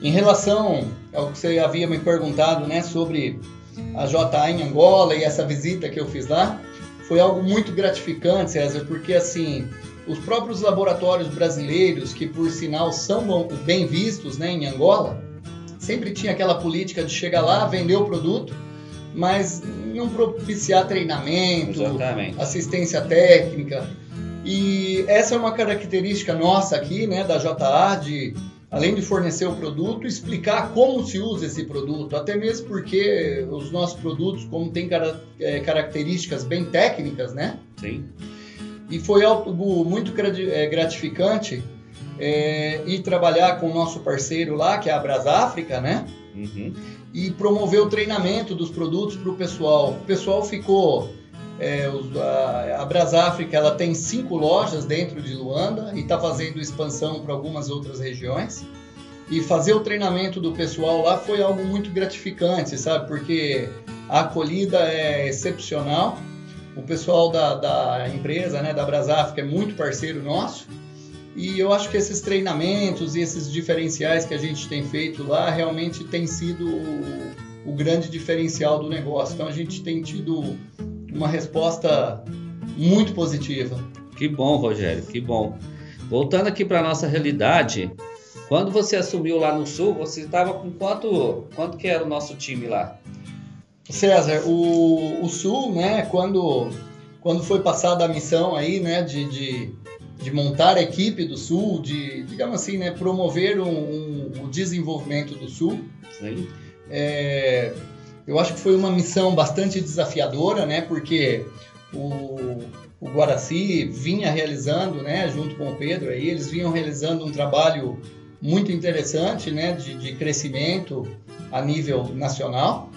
em relação ao que você havia me perguntado, né, sobre a JA em Angola e essa visita que eu fiz lá, foi algo muito gratificante, César, porque assim, os próprios laboratórios brasileiros, que por sinal são bem vistos né, em Angola, sempre tinha aquela política de chegar lá, vender o produto, mas não propiciar treinamento, Exatamente. assistência técnica. E essa é uma característica nossa aqui, né, da JA, de além de fornecer o produto, explicar como se usa esse produto, até mesmo porque os nossos produtos, como tem é, características bem técnicas, né? Sim. E foi algo muito é, gratificante é, ir trabalhar com o nosso parceiro lá, que é a Brasáfrica, né? Uhum. E promover o treinamento dos produtos para o pessoal. O pessoal ficou é, a, a Brasáfrica ela tem cinco lojas dentro de Luanda e está fazendo expansão para algumas outras regiões. E fazer o treinamento do pessoal lá foi algo muito gratificante, sabe? Porque a acolhida é excepcional. O pessoal da, da empresa, né, da Brasáfrica, é muito parceiro nosso. E eu acho que esses treinamentos e esses diferenciais que a gente tem feito lá realmente tem sido o, o grande diferencial do negócio. Então a gente tem tido uma resposta muito positiva. Que bom, Rogério, que bom. Voltando aqui para nossa realidade, quando você assumiu lá no Sul, você estava com quanto, quanto que era o nosso time lá? César, o, o Sul, né, quando, quando foi passada a missão aí, né, de, de, de montar a equipe do Sul, de, digamos assim, né, promover um, um, o desenvolvimento do Sul, Sim. É, eu acho que foi uma missão bastante desafiadora, né? Porque o, o Guaraci vinha realizando, né, junto com o Pedro, aí eles vinham realizando um trabalho muito interessante, né, de, de crescimento a nível nacional.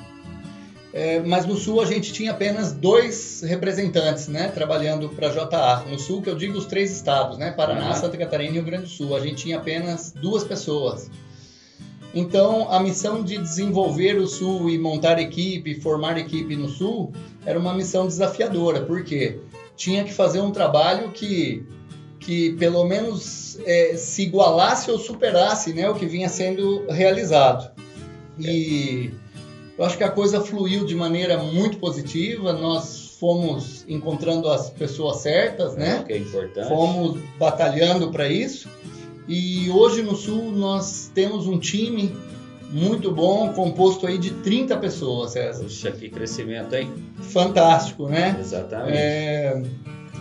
É, mas no Sul a gente tinha apenas dois representantes, né, trabalhando para a JA. No Sul, que eu digo os três estados, né, Paraná, Uhum. Santa Catarina e Rio Grande do Sul. A gente tinha apenas duas pessoas. Então, a missão de desenvolver o Sul e montar equipe, formar equipe no Sul, era uma missão desafiadora, porque tinha que fazer um trabalho que, que pelo menos é, se igualasse ou superasse né, o que vinha sendo realizado. E eu acho que a coisa fluiu de maneira muito positiva, nós fomos encontrando as pessoas certas, né? Que é importante. Fomos batalhando para isso. E hoje no Sul nós temos um time muito bom, composto aí de 30 pessoas, César. Puxa, que crescimento, hein? Fantástico, né? Exatamente. É,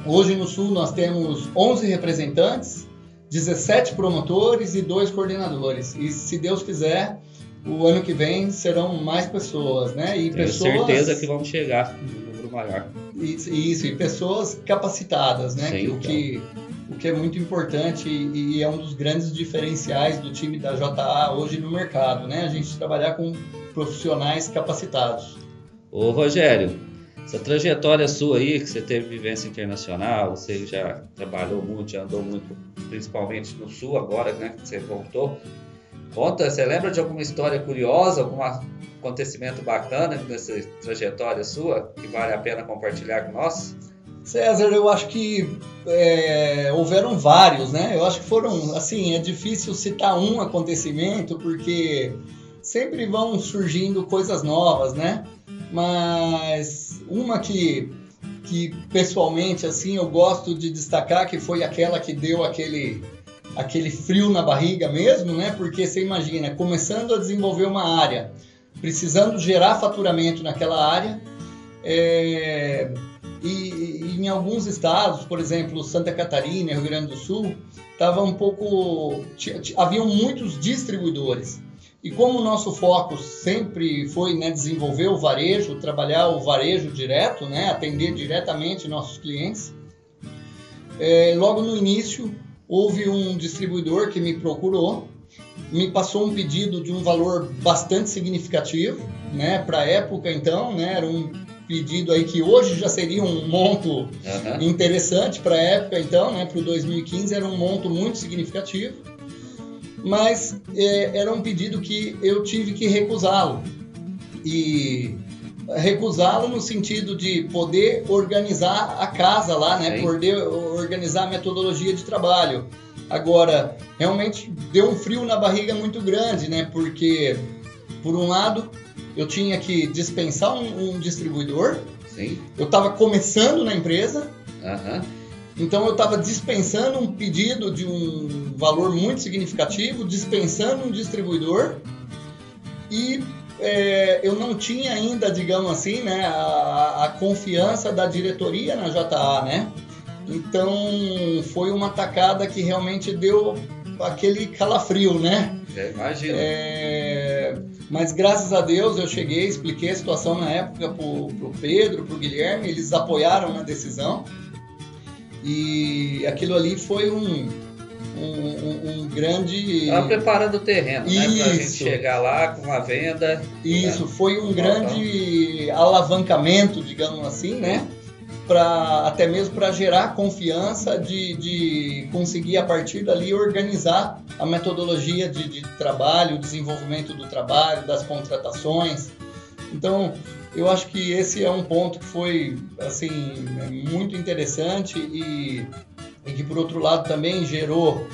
hoje no Sul nós temos 11 representantes, 17 promotores e dois coordenadores. E se Deus quiser, o ano que vem serão mais pessoas, né? E Tenho pessoas certeza que vamos chegar no número maior. isso, isso, e pessoas capacitadas, né? Sim, o, então. que, o que é muito importante e, e é um dos grandes diferenciais do time da JA hoje no mercado, né? A gente trabalhar com profissionais capacitados. Ô Rogério, essa trajetória sua aí, que você teve vivência internacional, você já trabalhou muito, já andou muito, principalmente no Sul agora, né? Que você voltou. Conta, você lembra de alguma história curiosa, algum acontecimento bacana nessa trajetória sua que vale a pena compartilhar com nós? César, eu acho que é, houveram vários, né? Eu acho que foram, assim, é difícil citar um acontecimento porque sempre vão surgindo coisas novas, né? Mas uma que, que pessoalmente, assim, eu gosto de destacar que foi aquela que deu aquele, aquele frio na barriga mesmo, né? Porque você imagina, começando a desenvolver uma área, precisando gerar faturamento naquela área, é, e, e em alguns estados, por exemplo, Santa Catarina, Rio Grande do Sul, tava um pouco, haviam muitos distribuidores. E como o nosso foco sempre foi né, desenvolver o varejo, trabalhar o varejo direto, né, atender diretamente nossos clientes, é, logo no início houve um distribuidor que me procurou, me passou um pedido de um valor bastante significativo, né, para a época então, né, era um pedido aí que hoje já seria um monto Aham. interessante para a época então, né, para o 2015 era um monto muito significativo, mas é, era um pedido que eu tive que recusá-lo. E recusá-lo no sentido de poder organizar a casa lá, né, Sim. poder organizar a metodologia de trabalho. Agora, realmente deu um frio na barriga muito grande, né? Porque, por um lado, eu tinha que dispensar um, um distribuidor, Sim. eu estava começando na empresa, Aham. então eu estava dispensando um pedido de um valor muito significativo, dispensando um distribuidor e é, eu não tinha ainda, digamos assim, né, a, a confiança da diretoria na JA, né? Então foi uma tacada que realmente deu aquele calafrio, né? Já imagino. É, mas graças a Deus eu cheguei, expliquei a situação na época pro, pro Pedro, pro Guilherme, eles apoiaram na decisão. E aquilo ali foi um, um, um- grande. Tava preparando o terreno, né? Pra gente Isso. chegar lá com a venda. Isso, né? foi um grande alavancamento, digamos assim, né? Pra, até mesmo para gerar confiança de, de conseguir, a partir dali, organizar a metodologia de, de trabalho, o desenvolvimento do trabalho, das contratações. Então, eu acho que esse é um ponto que foi assim muito interessante e, e que, por outro lado, também gerou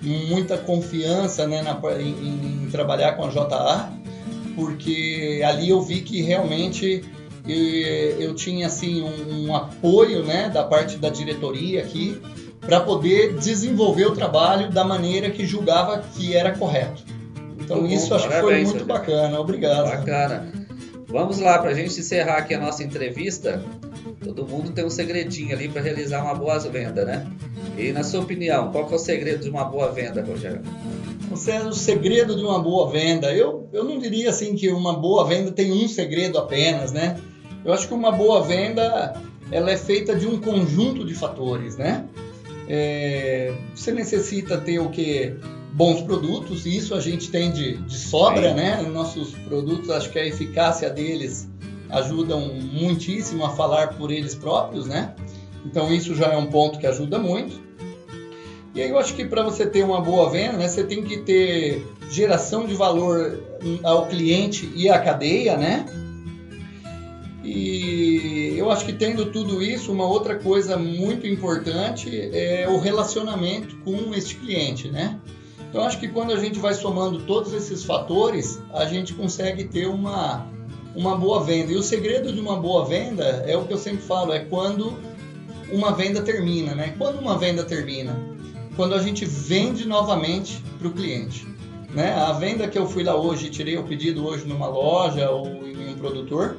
muita confiança né, na, em, em trabalhar com a JA, porque ali eu vi que realmente eu, eu tinha assim um, um apoio né, da parte da diretoria aqui para poder desenvolver o trabalho da maneira que julgava que era correto. Então Muito bom, isso acho que foi parabéns, muito bacana. Obrigado. Bacana. Vamos lá, para a gente encerrar aqui a nossa entrevista. Todo mundo tem um segredinho ali para realizar uma boa venda, né? E na sua opinião, qual que é o segredo de uma boa venda, Rogério? É o segredo de uma boa venda. Eu, eu não diria assim que uma boa venda tem um segredo apenas, né? Eu acho que uma boa venda ela é feita de um conjunto de fatores, né? É, você necessita ter o que? Bons produtos, e isso a gente tem de, de sobra, Sim. né? Nossos produtos, acho que a eficácia deles ajudam muitíssimo a falar por eles próprios, né? Então isso já é um ponto que ajuda muito. E aí eu acho que para você ter uma boa venda, né, você tem que ter geração de valor ao cliente e à cadeia, né? E eu acho que tendo tudo isso, uma outra coisa muito importante é o relacionamento com este cliente, né? Então acho que quando a gente vai somando todos esses fatores, a gente consegue ter uma, uma boa venda. E o segredo de uma boa venda é o que eu sempre falo, é quando uma venda termina, né? Quando uma venda termina? Quando a gente vende novamente para o cliente. Né? A venda que eu fui lá hoje, tirei o pedido hoje numa loja ou em um produtor,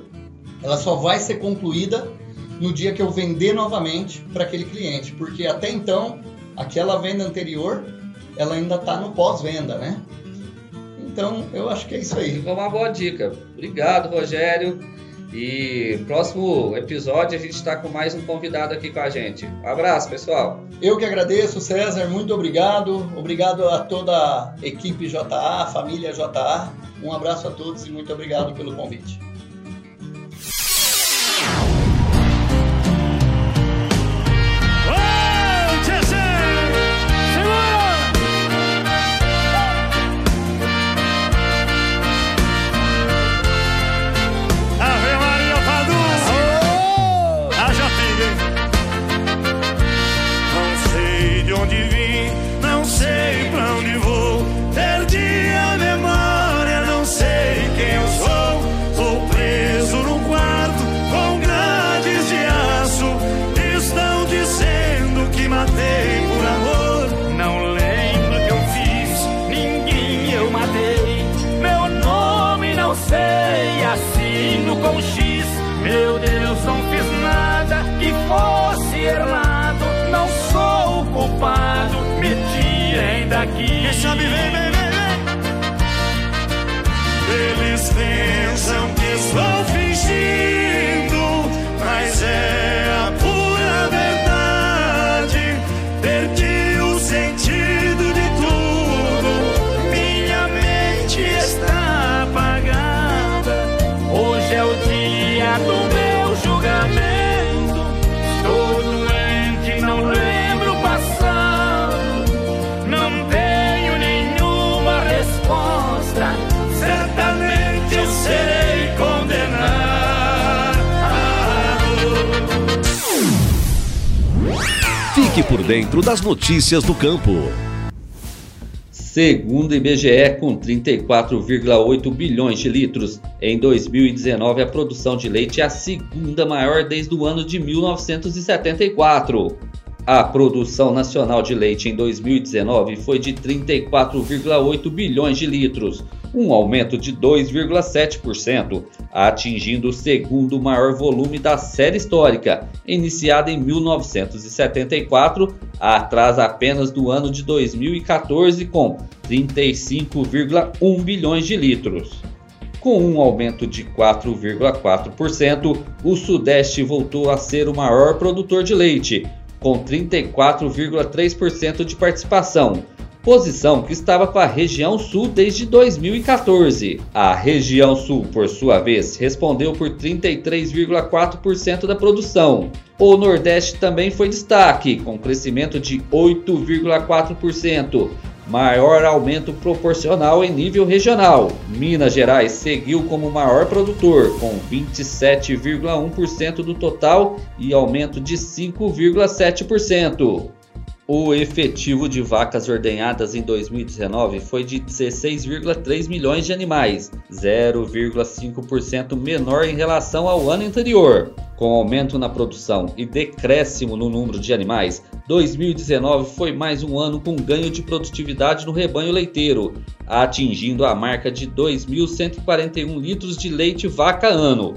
ela só vai ser concluída no dia que eu vender novamente para aquele cliente, porque até então aquela venda anterior ela ainda está no pós-venda, né? Então eu acho que é isso aí. Foi uma boa dica. Obrigado, Rogério. E próximo episódio a gente está com mais um convidado aqui com a gente. Um abraço, pessoal. Eu que agradeço, César, muito obrigado. Obrigado a toda a equipe JA, a família JA. Um abraço a todos e muito obrigado pelo convite. Sei Assino com X. Meu Deus, não fiz nada Que fosse errado. Não sou o culpado Me tirem daqui Quem sabe vem, vem, vem, vem. Eles pensam Fique por dentro das notícias do campo. Segundo IBGE, com 34,8 bilhões de litros, em 2019 a produção de leite é a segunda maior desde o ano de 1974. A produção nacional de leite em 2019 foi de 34,8 bilhões de litros, um aumento de 2,7%, atingindo o segundo maior volume da série histórica, iniciada em 1974, atrás apenas do ano de 2014, com 35,1 bilhões de litros. Com um aumento de 4,4%, o Sudeste voltou a ser o maior produtor de leite, com 34,3% de participação, posição que estava com a região Sul desde 2014. A região Sul, por sua vez, respondeu por 33,4% da produção. O Nordeste também foi destaque, com crescimento de 8,4%, maior aumento proporcional em nível regional. Minas Gerais seguiu como maior produtor, com 27,1% do total e aumento de 5,7%. O efetivo de vacas ordenhadas em 2019 foi de 16,3 milhões de animais, 0,5% menor em relação ao ano anterior. Com aumento na produção e decréscimo no número de animais, 2019 foi mais um ano com ganho de produtividade no rebanho leiteiro, atingindo a marca de 2.141 litros de leite vaca ano.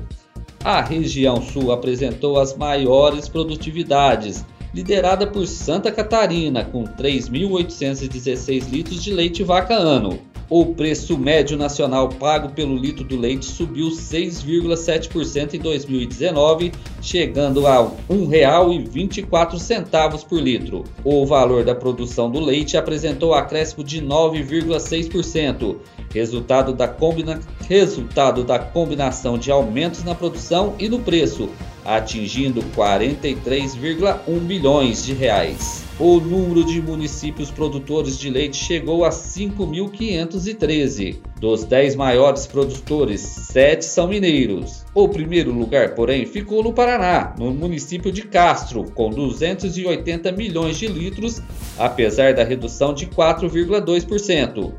A região sul apresentou as maiores produtividades, liderada por Santa Catarina, com 3.816 litros de leite vaca ano. O preço médio nacional pago pelo litro do leite subiu 6,7% em 2019, chegando a R$ 1,24 por litro. O valor da produção do leite apresentou acréscimo de 9,6%, resultado da, combina... resultado da combinação de aumentos na produção e no preço, atingindo 43,1 bilhões de reais. O número de municípios produtores de leite chegou a 5.513. Dos 10 maiores produtores, 7 são mineiros. O primeiro lugar, porém, ficou no Paraná, no município de Castro, com 280 milhões de litros, apesar da redução de 4,2%.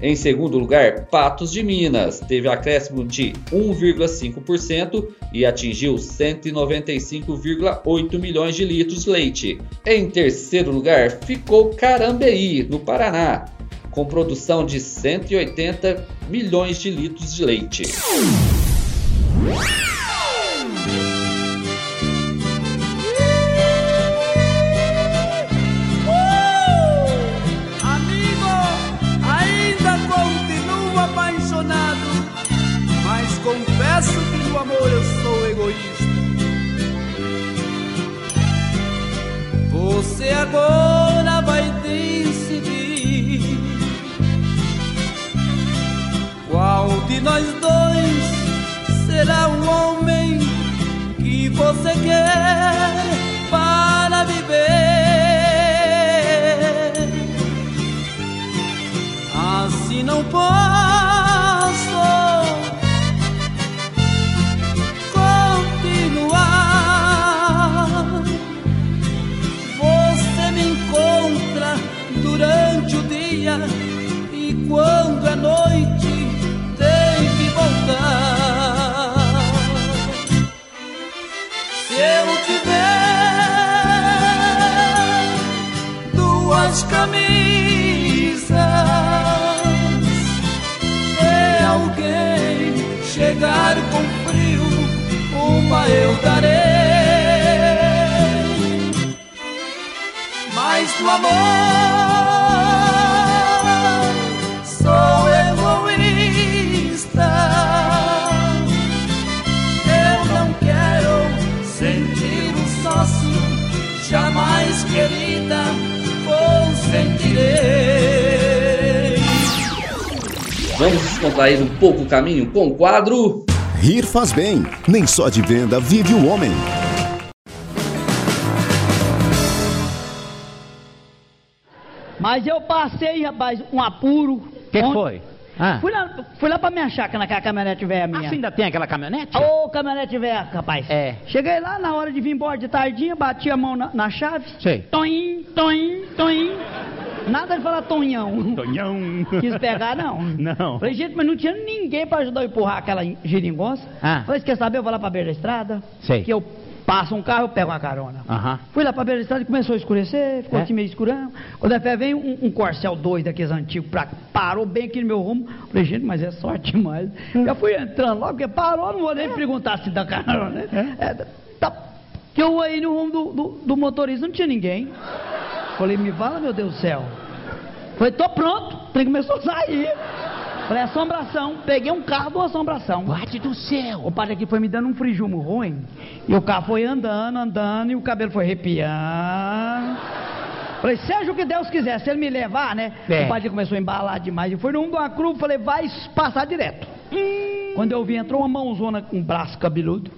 Em segundo lugar, Patos de Minas teve acréscimo de 1,5% e atingiu 195,8 milhões de litros de leite. Em terceiro lugar, ficou Carambeí, no Paraná, com produção de 180 milhões de litros de leite. Amor eu sou egoísta. Você agora vai decidir qual de nós dois será o homem que você quer para viver. Assim não posso camisas, se alguém chegar com frio, uma eu darei. Mas no amor Vamos descontrair um pouco o caminho com o quadro Rir faz bem. Nem só de venda vive o homem. Mas eu passei, rapaz, um apuro. Que Ontem- foi? Ah. Fui, lá, fui lá pra minha chácara, naquela caminhonete velha minha. Ah, você ainda tem aquela caminhonete? Ô, caminhonete velha, rapaz. É. Cheguei lá na hora de vir embora de tardinha, bati a mão na, na chave. Sei. Toim, toim, toim. Nada de falar tonhão. Tonhão. Quis pegar, não. Não. Falei, gente, mas não tinha ninguém pra ajudar a empurrar aquela geringonça. Ah. Falei, você quer saber? Eu vou lá pra beira da estrada. Sei. Que eu passo um carro, eu pego uma carona. Aham. Fui lá pra beira da estrada e começou a escurecer, ficou É? assim meio escurão. Quando a fé veio um, um corcel dois daqueles antigos, pra, parou bem aqui no meu rumo. Falei, gente, mas é sorte demais. Já fui entrando logo, porque parou, não vou nem perguntar se dá carona, né? É, tá, que eu aí no rumo do, do, do motorista, não tinha ninguém. Falei, me fala, meu Deus do céu. Falei, tô pronto, o trem começou a sair. Falei, assombração. Peguei um carro uma assombração. Guarde do céu. O padre aqui foi me dando um frijumo ruim. E o carro foi andando, andando, e o cabelo foi arrepiando. Falei, seja o que Deus quiser, se ele me levar, né? É. O padre começou a embalar demais. E foi no rumo de uma cruz, falei, vai passar direto. Quando eu vi, entrou uma mãozona com um braço cabeludo.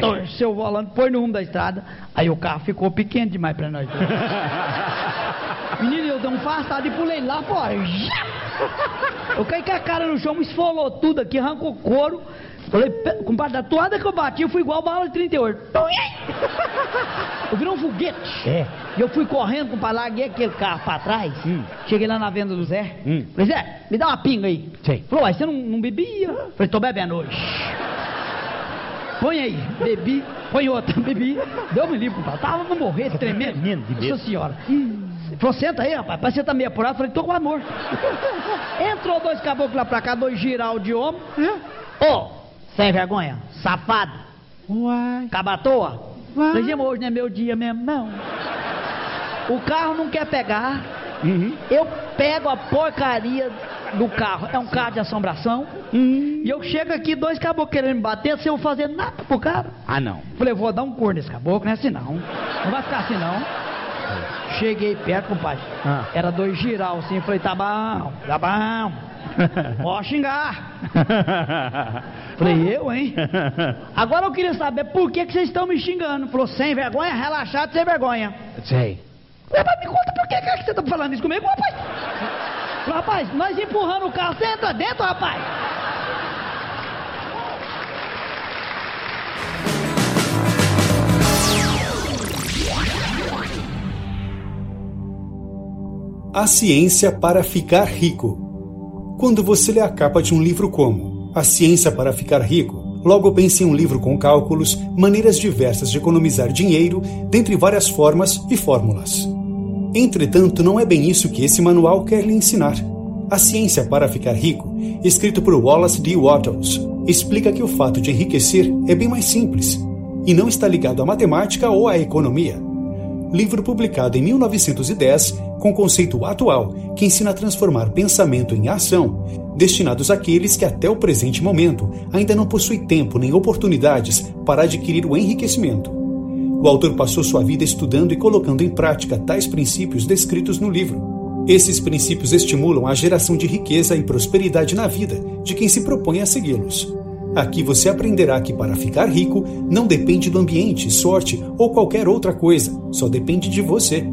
Torceu o volante, foi no rumo da estrada. Aí o carro ficou pequeno demais pra nós. (laughs) Menino, eu dei um afastado e pulei lá fora. (laughs) Eu caí com a cara no chão, me esfolou tudo aqui, arrancou couro. Falei, "Pe- compadre, da toada que eu bati, eu fui igual bala de 38. Eu virei um foguete. É. E eu fui correndo, compadre, larguei aquele carro pra trás. Cheguei lá na venda do Zé. Hum. Falei, Zé, me dá uma pinga aí. Sei. Falou, uai, você não, não bebia? Falei, tô bebendo hoje. Põe aí, bebi, põe outra, (laughs) bebi. Deu me livre, compadre. Tava pra morrer, tremendo. tremendo de medo. Nossa senhora. Falou, senta aí, rapaz. Parece que você tá meio apurado. Falei, tô com amor. (laughs) Entrou dois caboclos lá pra cá, dois giral de homem. Ô, sem vergonha, safado. Uai. Cabatoa. Falei, mas hoje não é meu dia mesmo, não. O carro não quer pegar. Eu pego a porcaria do carro, é um carro de assombração, e eu chego aqui, dois caboclos querendo me bater, sem eu fazer nada pro cara. Ah, não. Falei, vou dar um corno nesse caboclo, não é assim não. Não vai ficar assim não. Cheguei perto, compadre. Ah. Era dois giral assim, falei, tá bom, tá bom. (laughs) Pode xingar. (laughs) Falei, eu, hein? (laughs) Agora eu queria saber por que, que vocês estão me xingando. Falou, sem vergonha, relaxado, sem vergonha. Sei. Rapaz, me conta por que, que você tá falando isso comigo, rapaz? Rapaz, nós empurrando o carro, você entra dentro, rapaz. A Ciência para Ficar Rico. Quando você lê a capa de um livro como A Ciência para Ficar Rico, logo pense em um livro com cálculos, maneiras diversas de economizar dinheiro, dentre várias formas e fórmulas. Entretanto, não é bem isso que esse manual quer lhe ensinar. A Ciência para Ficar Rico, escrito por Wallace D. Wattles, explica que o fato de enriquecer é bem mais simples e não está ligado à matemática ou à economia livro publicado em 1910 com conceito atual que ensina a transformar pensamento em ação, destinados àqueles que até o presente momento ainda não possuem tempo nem oportunidades para adquirir o enriquecimento. O autor passou sua vida estudando e colocando em prática tais princípios descritos no livro. Esses princípios estimulam a geração de riqueza e prosperidade na vida de quem se propõe a segui-los. Aqui você aprenderá que para ficar rico não depende do ambiente, sorte ou qualquer outra coisa, só depende de você.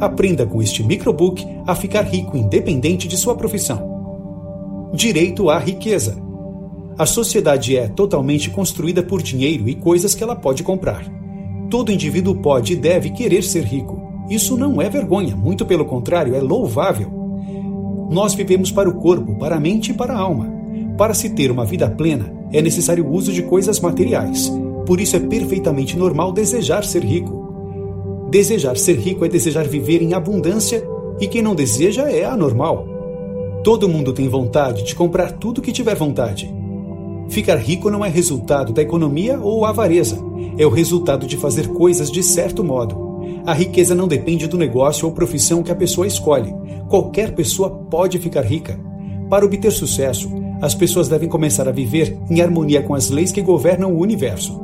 Aprenda com este microbook a ficar rico independente de sua profissão. Direito à riqueza. A sociedade é totalmente construída por dinheiro e coisas que ela pode comprar. Todo indivíduo pode e deve querer ser rico. Isso não é vergonha, muito pelo contrário, é louvável. Nós vivemos para o corpo, para a mente e para a alma. Para se ter uma vida plena, é necessário o uso de coisas materiais. Por isso é perfeitamente normal desejar ser rico. Desejar ser rico é desejar viver em abundância e quem não deseja é anormal. Todo mundo tem vontade de comprar tudo que tiver vontade. Ficar rico não é resultado da economia ou avareza, é o resultado de fazer coisas de certo modo. A riqueza não depende do negócio ou profissão que a pessoa escolhe. Qualquer pessoa pode ficar rica. Para obter sucesso, as pessoas devem começar a viver em harmonia com as leis que governam o universo.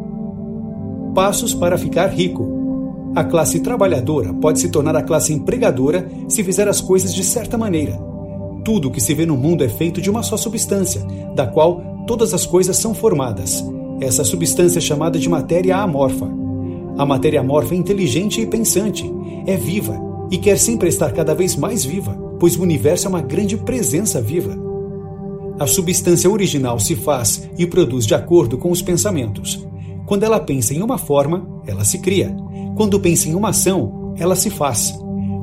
Passos para ficar rico. A classe trabalhadora pode se tornar a classe empregadora se fizer as coisas de certa maneira. Tudo que se vê no mundo é feito de uma só substância, da qual todas as coisas são formadas. Essa substância é chamada de matéria amorfa. A matéria amorfa é inteligente e pensante, é viva e quer sempre estar cada vez mais viva, pois o universo é uma grande presença viva. A substância original se faz e produz de acordo com os pensamentos. Quando ela pensa em uma forma, ela se cria. Quando pensa em uma ação, ela se faz.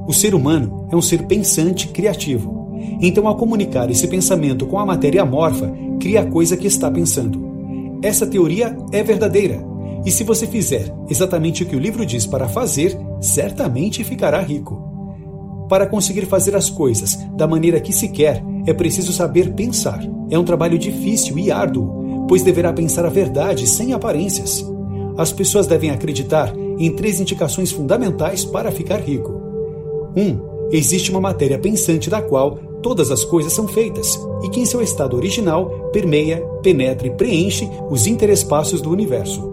O ser humano é um ser pensante criativo. Então, ao comunicar esse pensamento com a matéria amorfa, cria a coisa que está pensando. Essa teoria é verdadeira. E se você fizer exatamente o que o livro diz para fazer, certamente ficará rico. Para conseguir fazer as coisas da maneira que se quer, é preciso saber pensar. É um trabalho difícil e árduo, pois deverá pensar a verdade sem aparências. As pessoas devem acreditar em três indicações fundamentais para ficar rico. 1. Um, existe uma matéria pensante da qual todas as coisas são feitas e que, em seu estado original, permeia, penetra e preenche os interespaços do universo.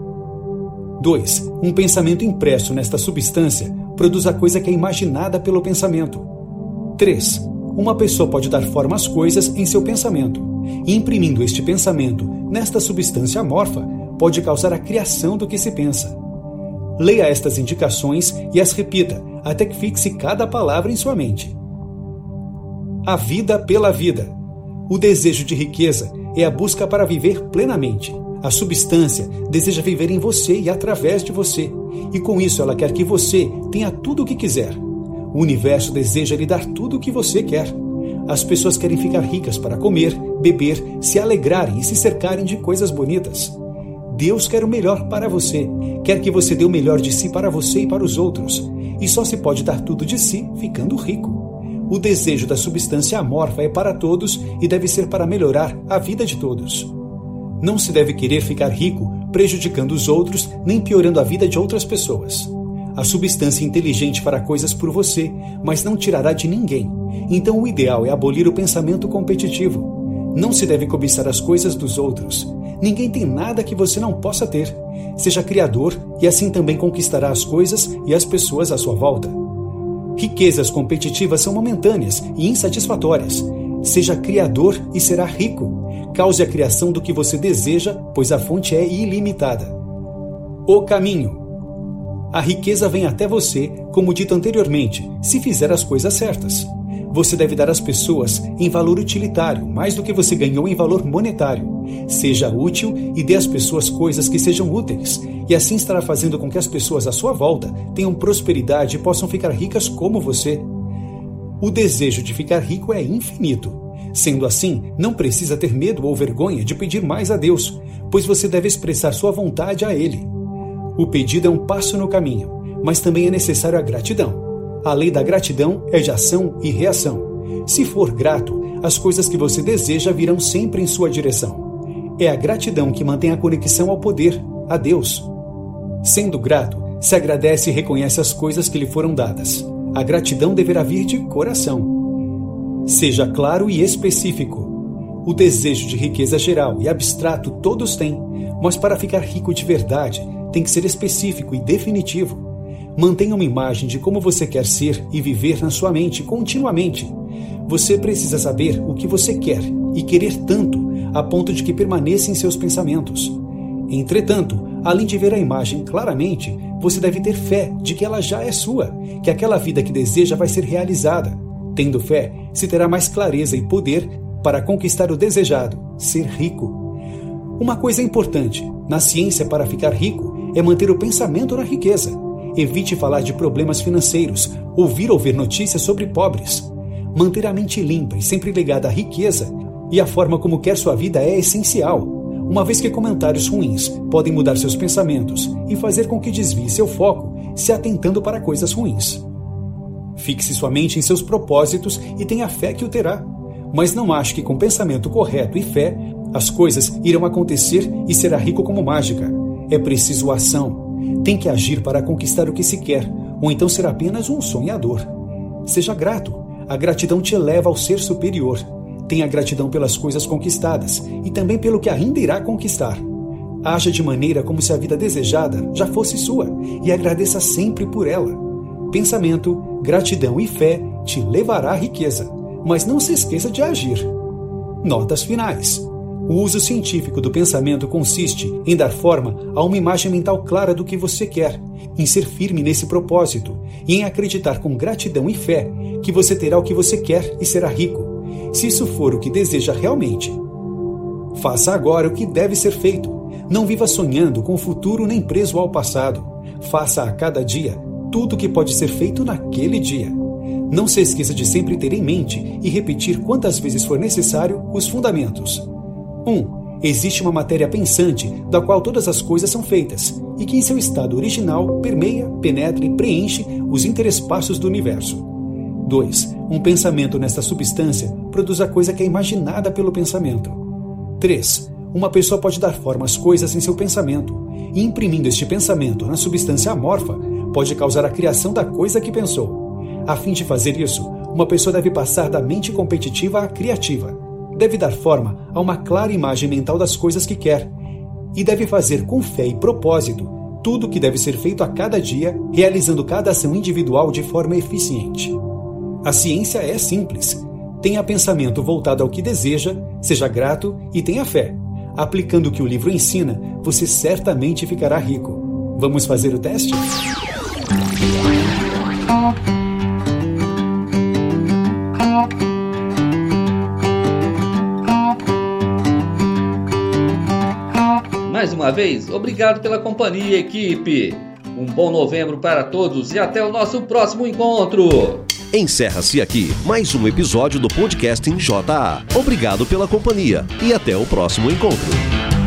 2. Um pensamento impresso nesta substância produz a coisa que é imaginada pelo pensamento. 3. Uma pessoa pode dar forma às coisas em seu pensamento, imprimindo este pensamento nesta substância amorfa, pode causar a criação do que se pensa. Leia estas indicações e as repita até que fixe cada palavra em sua mente. A vida pela vida. O desejo de riqueza é a busca para viver plenamente. A substância deseja viver em você e através de você, e com isso ela quer que você tenha tudo o que quiser. O universo deseja lhe dar tudo o que você quer. As pessoas querem ficar ricas para comer, beber, se alegrarem e se cercarem de coisas bonitas. Deus quer o melhor para você, quer que você dê o melhor de si para você e para os outros, e só se pode dar tudo de si ficando rico. O desejo da substância amorfa é para todos e deve ser para melhorar a vida de todos. Não se deve querer ficar rico prejudicando os outros nem piorando a vida de outras pessoas. a substância inteligente fará coisas por você, mas não tirará de ninguém. Então o ideal é abolir o pensamento competitivo. Não se deve cobiçar as coisas dos outros. Ninguém tem nada que você não possa ter. Seja criador e assim também conquistará as coisas e as pessoas à sua volta. Riquezas competitivas são momentâneas e insatisfatórias. Seja criador e será rico. Cause a criação do que você deseja, pois a fonte é ilimitada. O caminho. A riqueza vem até você, como dito anteriormente, se fizer as coisas certas. Você deve dar às pessoas em valor utilitário, mais do que você ganhou em valor monetário. Seja útil e dê às pessoas coisas que sejam úteis, e assim estará fazendo com que as pessoas à sua volta tenham prosperidade e possam ficar ricas como você. O desejo de ficar rico é infinito. Sendo assim, não precisa ter medo ou vergonha de pedir mais a Deus, pois você deve expressar sua vontade a Ele. O pedido é um passo no caminho, mas também é necessário a gratidão. A lei da gratidão é de ação e reação. Se for grato, as coisas que você deseja virão sempre em sua direção. É a gratidão que mantém a conexão ao poder, a Deus. Sendo grato, se agradece e reconhece as coisas que lhe foram dadas. A gratidão deverá vir de coração. Seja claro e específico. O desejo de riqueza geral e abstrato todos têm, mas para ficar rico de verdade, tem que ser específico e definitivo. Mantenha uma imagem de como você quer ser e viver na sua mente continuamente. Você precisa saber o que você quer e querer tanto a ponto de que permaneça em seus pensamentos. Entretanto, além de ver a imagem claramente, você deve ter fé de que ela já é sua, que aquela vida que deseja vai ser realizada. Tendo fé, se terá mais clareza e poder para conquistar o desejado, ser rico. Uma coisa importante na ciência para ficar rico é manter o pensamento na riqueza. Evite falar de problemas financeiros, ouvir ou ver notícias sobre pobres. Manter a mente limpa e sempre ligada à riqueza e a forma como quer sua vida é essencial, uma vez que comentários ruins podem mudar seus pensamentos e fazer com que desvie seu foco, se atentando para coisas ruins. Fixe sua mente em seus propósitos e tenha fé que o terá. Mas não ache que com pensamento correto e fé, as coisas irão acontecer e será rico como mágica. É preciso ação. Tem que agir para conquistar o que se quer, ou então ser apenas um sonhador. Seja grato. A gratidão te eleva ao ser superior. Tenha gratidão pelas coisas conquistadas e também pelo que ainda irá conquistar. Haja de maneira como se a vida desejada já fosse sua e agradeça sempre por ela. Pensamento, gratidão e fé te levará à riqueza, mas não se esqueça de agir. Notas finais. O uso científico do pensamento consiste em dar forma a uma imagem mental clara do que você quer, em ser firme nesse propósito e em acreditar com gratidão e fé que você terá o que você quer e será rico, se isso for o que deseja realmente. Faça agora o que deve ser feito. Não viva sonhando com o futuro nem preso ao passado. Faça a cada dia tudo o que pode ser feito naquele dia. Não se esqueça de sempre ter em mente e repetir quantas vezes for necessário os fundamentos. 1. Um, existe uma matéria pensante da qual todas as coisas são feitas e que, em seu estado original, permeia, penetra e preenche os interespaços do universo. 2. Um pensamento nesta substância produz a coisa que é imaginada pelo pensamento. 3. Uma pessoa pode dar forma às coisas em seu pensamento, e imprimindo este pensamento na substância amorfa, pode causar a criação da coisa que pensou. A fim de fazer isso, uma pessoa deve passar da mente competitiva à criativa. Deve dar forma a uma clara imagem mental das coisas que quer. E deve fazer com fé e propósito tudo o que deve ser feito a cada dia, realizando cada ação individual de forma eficiente. A ciência é simples. Tenha pensamento voltado ao que deseja, seja grato e tenha fé. Aplicando o que o livro ensina, você certamente ficará rico. Vamos fazer o teste? Mais uma vez, obrigado pela companhia, equipe. Um bom novembro para todos e até o nosso próximo encontro. Encerra-se aqui mais um episódio do podcast em JA. Obrigado pela companhia e até o próximo encontro.